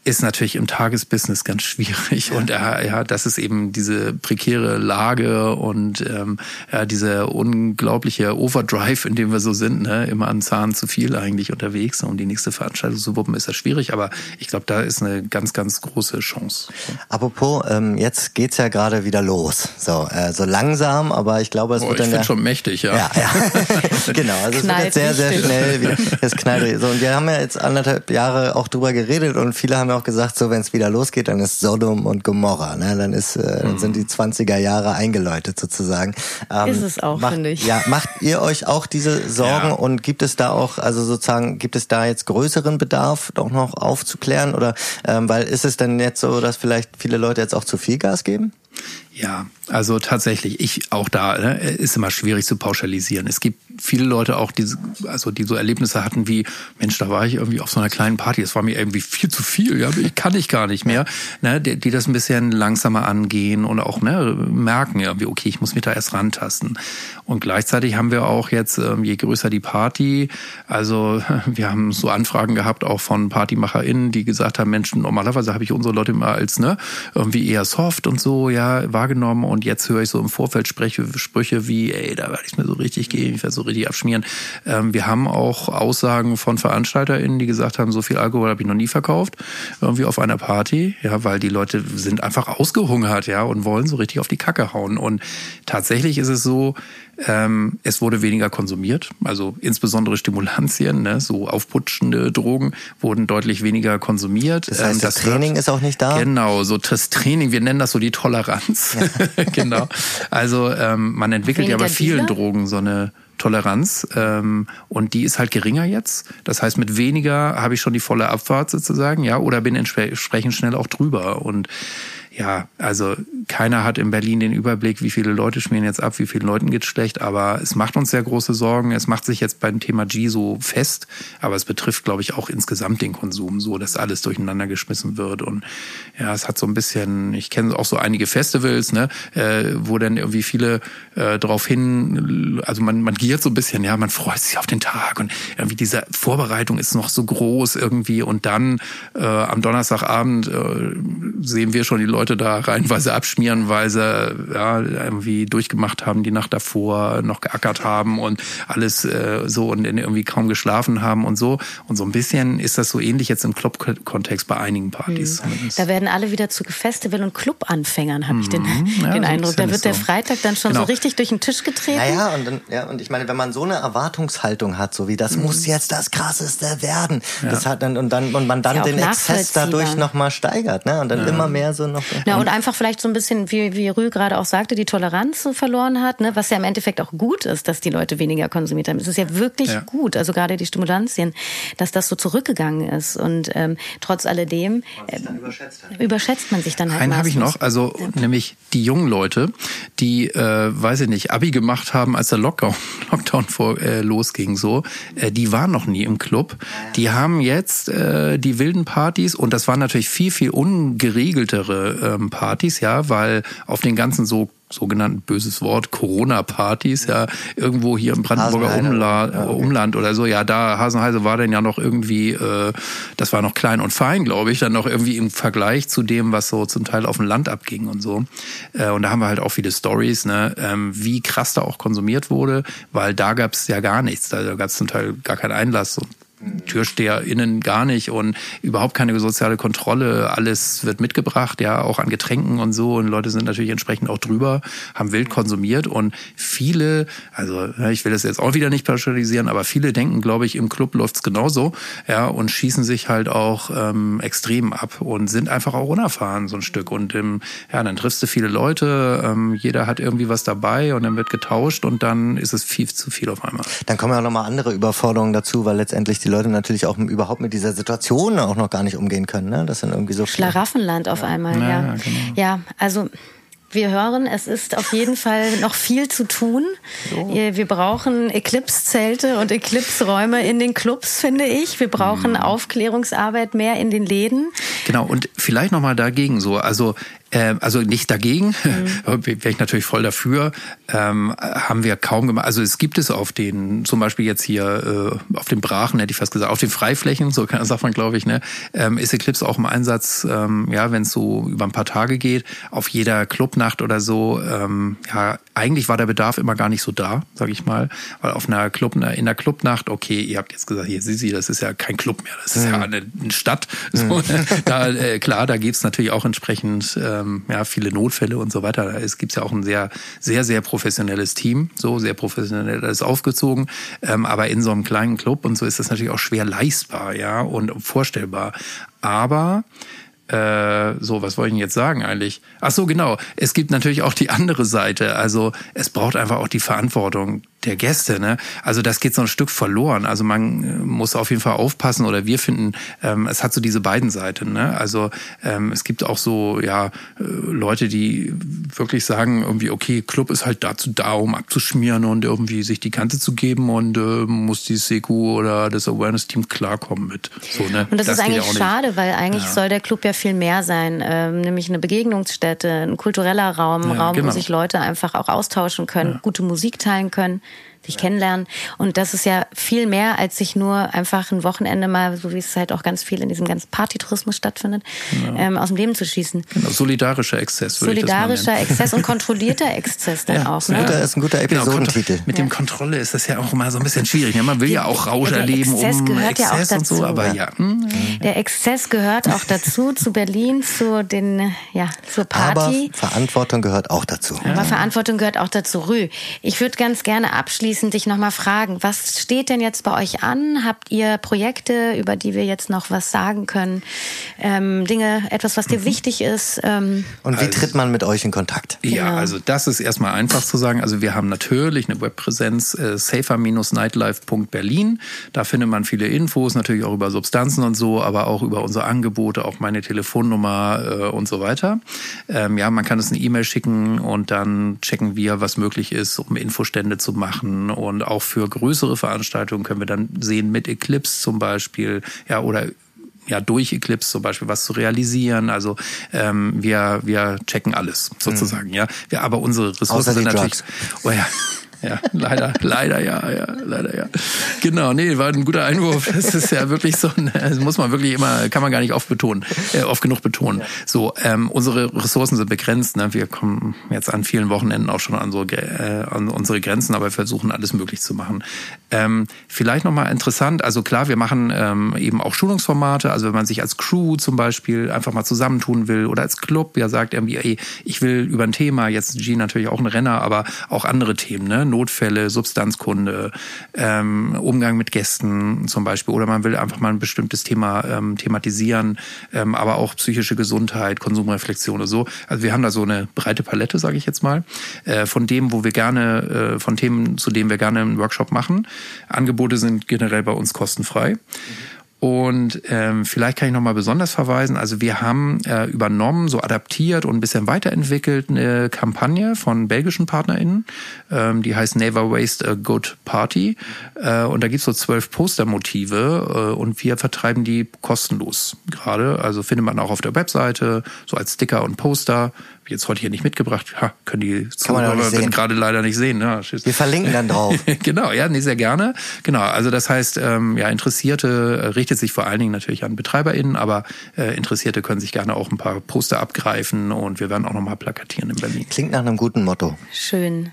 ist natürlich im Tagesbusiness ganz schwierig ja. und ja, ja, das ist eben diese prekäre Lage und ähm, ja, diese unglaubliche Overdrive, in dem wir so sind, ne? immer an Zahn zu viel eigentlich unterwegs, um die nächste Veranstaltung zu wuppen, ist das schwierig, aber ich glaube, da ist eine ganz, ganz große Chance. Apropos, ähm, jetzt geht's ja gerade wieder los, so äh, so langsam, aber ich glaube, es oh, wird dann ja schon mächtig, ja. Ja, ja. genau, also es wird jetzt sehr, sehr schnell wieder, es knallt so und wir haben ja jetzt anderthalb Jahre auch drüber geredet und viele haben ja auch gesagt, so wenn es wieder losgeht, dann ist Sodom und Gomorra, ne? Dann ist, äh, dann sind die 20er Jahre eingeläutet sozusagen. Ähm, ist es auch, finde ich. Ja, macht ihr euch auch diese Sorgen ja. und gibt es da auch, also sozusagen, gibt es da jetzt größeren Bedarf, doch noch aufzuklären oder ähm, weil ist es denn jetzt so, dass vielleicht viele Leute jetzt auch zu viel Gas geben? Ja, also tatsächlich, ich auch da, ne, ist immer schwierig zu pauschalisieren. Es gibt viele Leute auch, die, also die so Erlebnisse hatten wie, Mensch, da war ich irgendwie auf so einer kleinen Party, das war mir irgendwie viel zu viel, ja, ich kann ich gar nicht mehr, ne, die, die das ein bisschen langsamer angehen und auch ne, merken irgendwie, okay, ich muss mich da erst rantasten. Und gleichzeitig haben wir auch jetzt, ähm, je größer die Party, also wir haben so Anfragen gehabt auch von PartymacherInnen, die gesagt haben, Mensch, normalerweise habe ich unsere Leute immer als ne, irgendwie eher soft und so, ja, wahrgenommen und jetzt höre ich so im Vorfeld Sprüche, Sprüche wie, ey, da werde ich mir so richtig gehen, ich werde so richtig abschmieren. Ähm, wir haben auch Aussagen von VeranstalterInnen, die gesagt haben, so viel Alkohol habe ich noch nie verkauft, irgendwie auf einer Party, ja, weil die Leute sind einfach ausgehungert, ja, und wollen so richtig auf die Kacke hauen. Und tatsächlich ist es so, ähm, es wurde weniger konsumiert, also insbesondere Stimulantien, ne, so aufputschende Drogen wurden deutlich weniger konsumiert. Das heißt, ähm, das, das Training wird, ist auch nicht da? Genau, so das Training, wir nennen das so die Toleranz. Ja. genau. Also ähm, man entwickelt weniger ja bei vielen Dealer? Drogen so eine Toleranz ähm, und die ist halt geringer jetzt. Das heißt, mit weniger habe ich schon die volle Abfahrt sozusagen, ja, oder bin entsprechend schnell auch drüber und ja, also keiner hat in Berlin den Überblick, wie viele Leute schmieren jetzt ab, wie vielen Leuten geht's schlecht, aber es macht uns sehr große Sorgen. Es macht sich jetzt beim Thema G so fest, aber es betrifft, glaube ich, auch insgesamt den Konsum, so dass alles durcheinander geschmissen wird. Und ja, es hat so ein bisschen, ich kenne auch so einige Festivals, ne, äh, wo dann irgendwie viele äh, darauf hin, also man, man giert so ein bisschen, ja, man freut sich auf den Tag und irgendwie diese Vorbereitung ist noch so groß irgendwie und dann äh, am Donnerstagabend äh, sehen wir schon die Leute da reihenweise abspielen schmieren, weil sie ja, irgendwie durchgemacht haben, die Nacht davor noch geackert haben und alles äh, so und irgendwie kaum geschlafen haben und so. Und so ein bisschen ist das so ähnlich jetzt im Club-Kontext bei einigen Partys. Mhm. Da werden alle wieder zu Festival- und Club-Anfängern, habe ich den, mhm. ja, den Eindruck. Da wird der Freitag dann schon genau. so richtig durch den Tisch getreten. Naja, und, dann, ja, und ich meine, wenn man so eine Erwartungshaltung hat, so wie das mhm. muss jetzt das Krasseste werden, ja. das hat dann und dann und man dann den Exzess dadurch nochmal steigert, ne? Und dann immer mehr so noch. Ja, und einfach vielleicht so ein bisschen wie, wie Rü gerade auch sagte, die Toleranz so verloren hat, ne? was ja im Endeffekt auch gut ist, dass die Leute weniger konsumiert haben. Es ist ja wirklich ja. gut, also gerade die Stimulantien, dass das so zurückgegangen ist. Und ähm, trotz alledem äh, überschätzt, überschätzt, man sich dann halt. Einen habe ich noch, also ja. nämlich die jungen Leute, die, äh, weiß ich nicht, Abi gemacht haben, als der Lockdown, Lockdown vor, äh, losging, so, äh, die waren noch nie im Club. Die haben jetzt äh, die wilden Partys und das waren natürlich viel, viel ungeregeltere ähm, Partys, ja, weil auf den ganzen so sogenannten böses Wort Corona-Partys, ja, irgendwo hier im Brandenburger Umla ja, okay. Umland oder so. Ja, da Hasenheise war dann ja noch irgendwie, äh, das war noch klein und fein, glaube ich, dann noch irgendwie im Vergleich zu dem, was so zum Teil auf dem Land abging und so. Äh, und da haben wir halt auch viele Stories, ne, ähm, wie krass da auch konsumiert wurde, weil da gab es ja gar nichts, da gab es zum Teil gar keinen Einlass und TürsteherInnen gar nicht und überhaupt keine soziale Kontrolle. Alles wird mitgebracht, ja, auch an Getränken und so. Und Leute sind natürlich entsprechend auch drüber, haben wild konsumiert und viele, also ich will das jetzt auch wieder nicht pauschalisieren, aber viele denken, glaube ich, im Club läuft's genauso, ja, und schießen sich halt auch ähm, extrem ab und sind einfach auch unerfahren so ein Stück. Und im, ja, dann triffst du viele Leute, ähm, jeder hat irgendwie was dabei und dann wird getauscht und dann ist es viel zu viel auf einmal. Dann kommen ja auch nochmal andere Überforderungen dazu, weil letztendlich die Leute natürlich auch überhaupt mit dieser Situation auch noch gar nicht umgehen können. Ne? Das sind irgendwie so Schlaraffenland auf einmal, ja. Ja, genau. ja, also wir hören, es ist auf jeden Fall noch viel zu tun. So. Wir brauchen Eclipse-Zelte und Eclipse-Räume in den Clubs, finde ich. Wir brauchen mhm. Aufklärungsarbeit mehr in den Läden. Genau, und vielleicht nochmal dagegen so. Also äh, also nicht dagegen, mhm. wäre ich natürlich voll dafür, ähm, haben wir kaum gemacht. Also es gibt es auf den, zum Beispiel jetzt hier äh, auf den Brachen, hätte ich fast gesagt, auf den Freiflächen, so kann, sagt man glaube ich, ne, ähm, ist Eclipse auch im Einsatz, ähm, ja, wenn es so über ein paar Tage geht, auf jeder Clubnacht oder so, ähm, ja, eigentlich war der Bedarf immer gar nicht so da, sage ich mal, weil auf einer Club, in der Clubnacht, okay, ihr habt jetzt gesagt, hier Sisi, das ist ja kein Club mehr, das ist mhm. ja eine, eine Stadt, so, mhm. da, äh, klar, da gibt's natürlich auch entsprechend äh, ähm, ja, viele Notfälle und so weiter. Es gibt ja auch ein sehr, sehr, sehr professionelles Team, so sehr professionell alles aufgezogen. Ähm, aber in so einem kleinen Club und so ist das natürlich auch schwer leistbar, ja, und vorstellbar. Aber äh, so, was wollte ich denn jetzt sagen eigentlich? Ach so, genau. Es gibt natürlich auch die andere Seite. Also es braucht einfach auch die Verantwortung der Gäste. Ne? Also das geht so ein Stück verloren. Also man äh, muss auf jeden Fall aufpassen oder wir finden, ähm, es hat so diese beiden Seiten. Ne? Also ähm, es gibt auch so ja äh, Leute, die wirklich sagen irgendwie, okay, Club ist halt dazu da, um abzuschmieren und irgendwie sich die Kante zu geben und äh, muss die Seku oder das Awareness-Team klarkommen mit. So, ne? Und das, das ist eigentlich schade, weil eigentlich ja. soll der Club ja viel mehr sein, ähm, nämlich eine Begegnungsstätte, ein kultureller Raum, ja, Raum, genau. wo sich Leute einfach auch austauschen können, ja. gute Musik teilen können sich kennenlernen. Und das ist ja viel mehr, als sich nur einfach ein Wochenende mal, so wie es halt auch ganz viel in diesem ganzen Partytourismus stattfindet, genau. ähm, aus dem Leben zu schießen. Genau, solidarischer Exzess. Solidarischer Exzess und kontrollierter Exzess dann ja, auch. Ne? Das ist ein guter genau, Episodentitel. Genau, mit dem Kontrolle ist das ja auch immer so ein bisschen schwierig. Ne? Man will ja auch Rausch erleben um gehört Exzess ja auch dazu. so, aber ja. Hm. Der Exzess gehört auch dazu, zu Berlin, zu den, ja, zur Party. Aber Verantwortung gehört auch dazu. Aber Verantwortung gehört auch dazu. Rü, ich würde ganz gerne abschließen abschließend dich nochmal fragen, was steht denn jetzt bei euch an? Habt ihr Projekte, über die wir jetzt noch was sagen können? Ähm, Dinge, etwas, was dir mhm. wichtig ist? Ähm Und wie also, tritt man mit euch in Kontakt? Ja, genau. also das ist erstmal einfach zu sagen. Also wir haben natürlich eine Webpräsenz, äh, safer-nightlife.berlin. Da findet man viele Infos, natürlich auch über Substanzen und so, aber auch über unsere Angebote, auch meine Telefonnummer äh, und so weiter. Ähm, ja, man kann uns eine E-Mail schicken und dann checken wir, was möglich ist, um Infostände zu machen und auch für größere Veranstaltungen können wir dann sehen mit Eclipse zum Beispiel, ja, oder ja durch Eclipse zum Beispiel was zu realisieren. Also ähm, wir wir checken alles sozusagen, mhm. ja. Wir, aber unsere Ressourcen sind natürlich. Drugs. Oh ja ja, leider, leider ja, ja, leider ja. Genau, nee, war ein guter Einwurf. Das ist ja wirklich so, das muss man wirklich immer, kann man gar nicht oft betonen, äh, oft genug betonen. So, ähm, unsere Ressourcen sind begrenzt. Ne? Wir kommen jetzt an vielen Wochenenden auch schon an, so, äh, an unsere Grenzen, aber wir versuchen alles möglich zu machen. Ähm, vielleicht nochmal interessant, also klar, wir machen ähm, eben auch Schulungsformate, also wenn man sich als Crew zum Beispiel einfach mal zusammentun will oder als Club, ja sagt irgendwie, ey, ich will über ein Thema, jetzt G natürlich auch ein Renner, aber auch andere Themen, ne? Notfälle, Substanzkunde, ähm, Umgang mit Gästen zum Beispiel. Oder man will einfach mal ein bestimmtes Thema ähm, thematisieren, ähm, aber auch psychische Gesundheit, Konsumreflexion oder so. Also wir haben da so eine breite Palette, sage ich jetzt mal, äh, von dem, wo wir gerne, äh, von Themen, zu denen wir gerne einen Workshop machen. Angebote sind generell bei uns kostenfrei. Mhm. Und ähm, vielleicht kann ich nochmal besonders verweisen, also wir haben äh, übernommen, so adaptiert und ein bisschen weiterentwickelt eine Kampagne von belgischen PartnerInnen, ähm, die heißt Never Waste a Good Party. Äh, und da gibt's so zwölf Postermotive äh, und wir vertreiben die kostenlos gerade. Also findet man auch auf der Webseite, so als Sticker und Poster jetzt heute hier nicht mitgebracht. Ha, können die Zuhörer gerade leider nicht sehen. Ja, Wir verlinken dann drauf. genau, ja, nee, sehr gerne. Genau, also das heißt, ähm, ja, Interessierte äh, richtet sich vor allen Dingen natürlich an BetreiberInnen, aber äh, Interessierte können sich gerne auch ein paar Poster abgreifen und wir werden auch nochmal plakatieren in Berlin. Klingt nach einem guten Motto. Schön.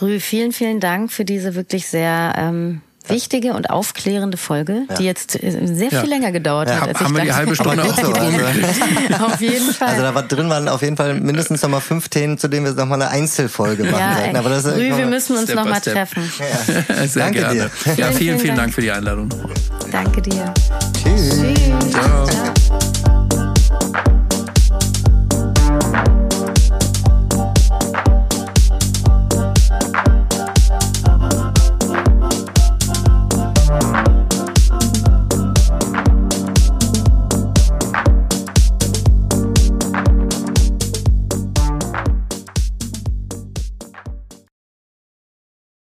Rü, vielen, vielen Dank für diese wirklich sehr ähm, wichtige und aufklärende Folge, ja. die jetzt äh, sehr viel ja. länger gedauert ja, hat. Als haben ich wir die halbe Stunde auch so, also. Auf jeden Fall. Also da war drin waren auf jeden Fall mindestens noch mal fünf Themen, zu denen wir noch mal eine Einzelfolge machen ja, sollten. Aber das Rü, wir müssen uns noch mal treffen. Sehr Danke gerne. Dir. Ja, vielen, vielen, vielen Dank für die Einladung. Danke dir. Tschüss. Tschüss. Ciao.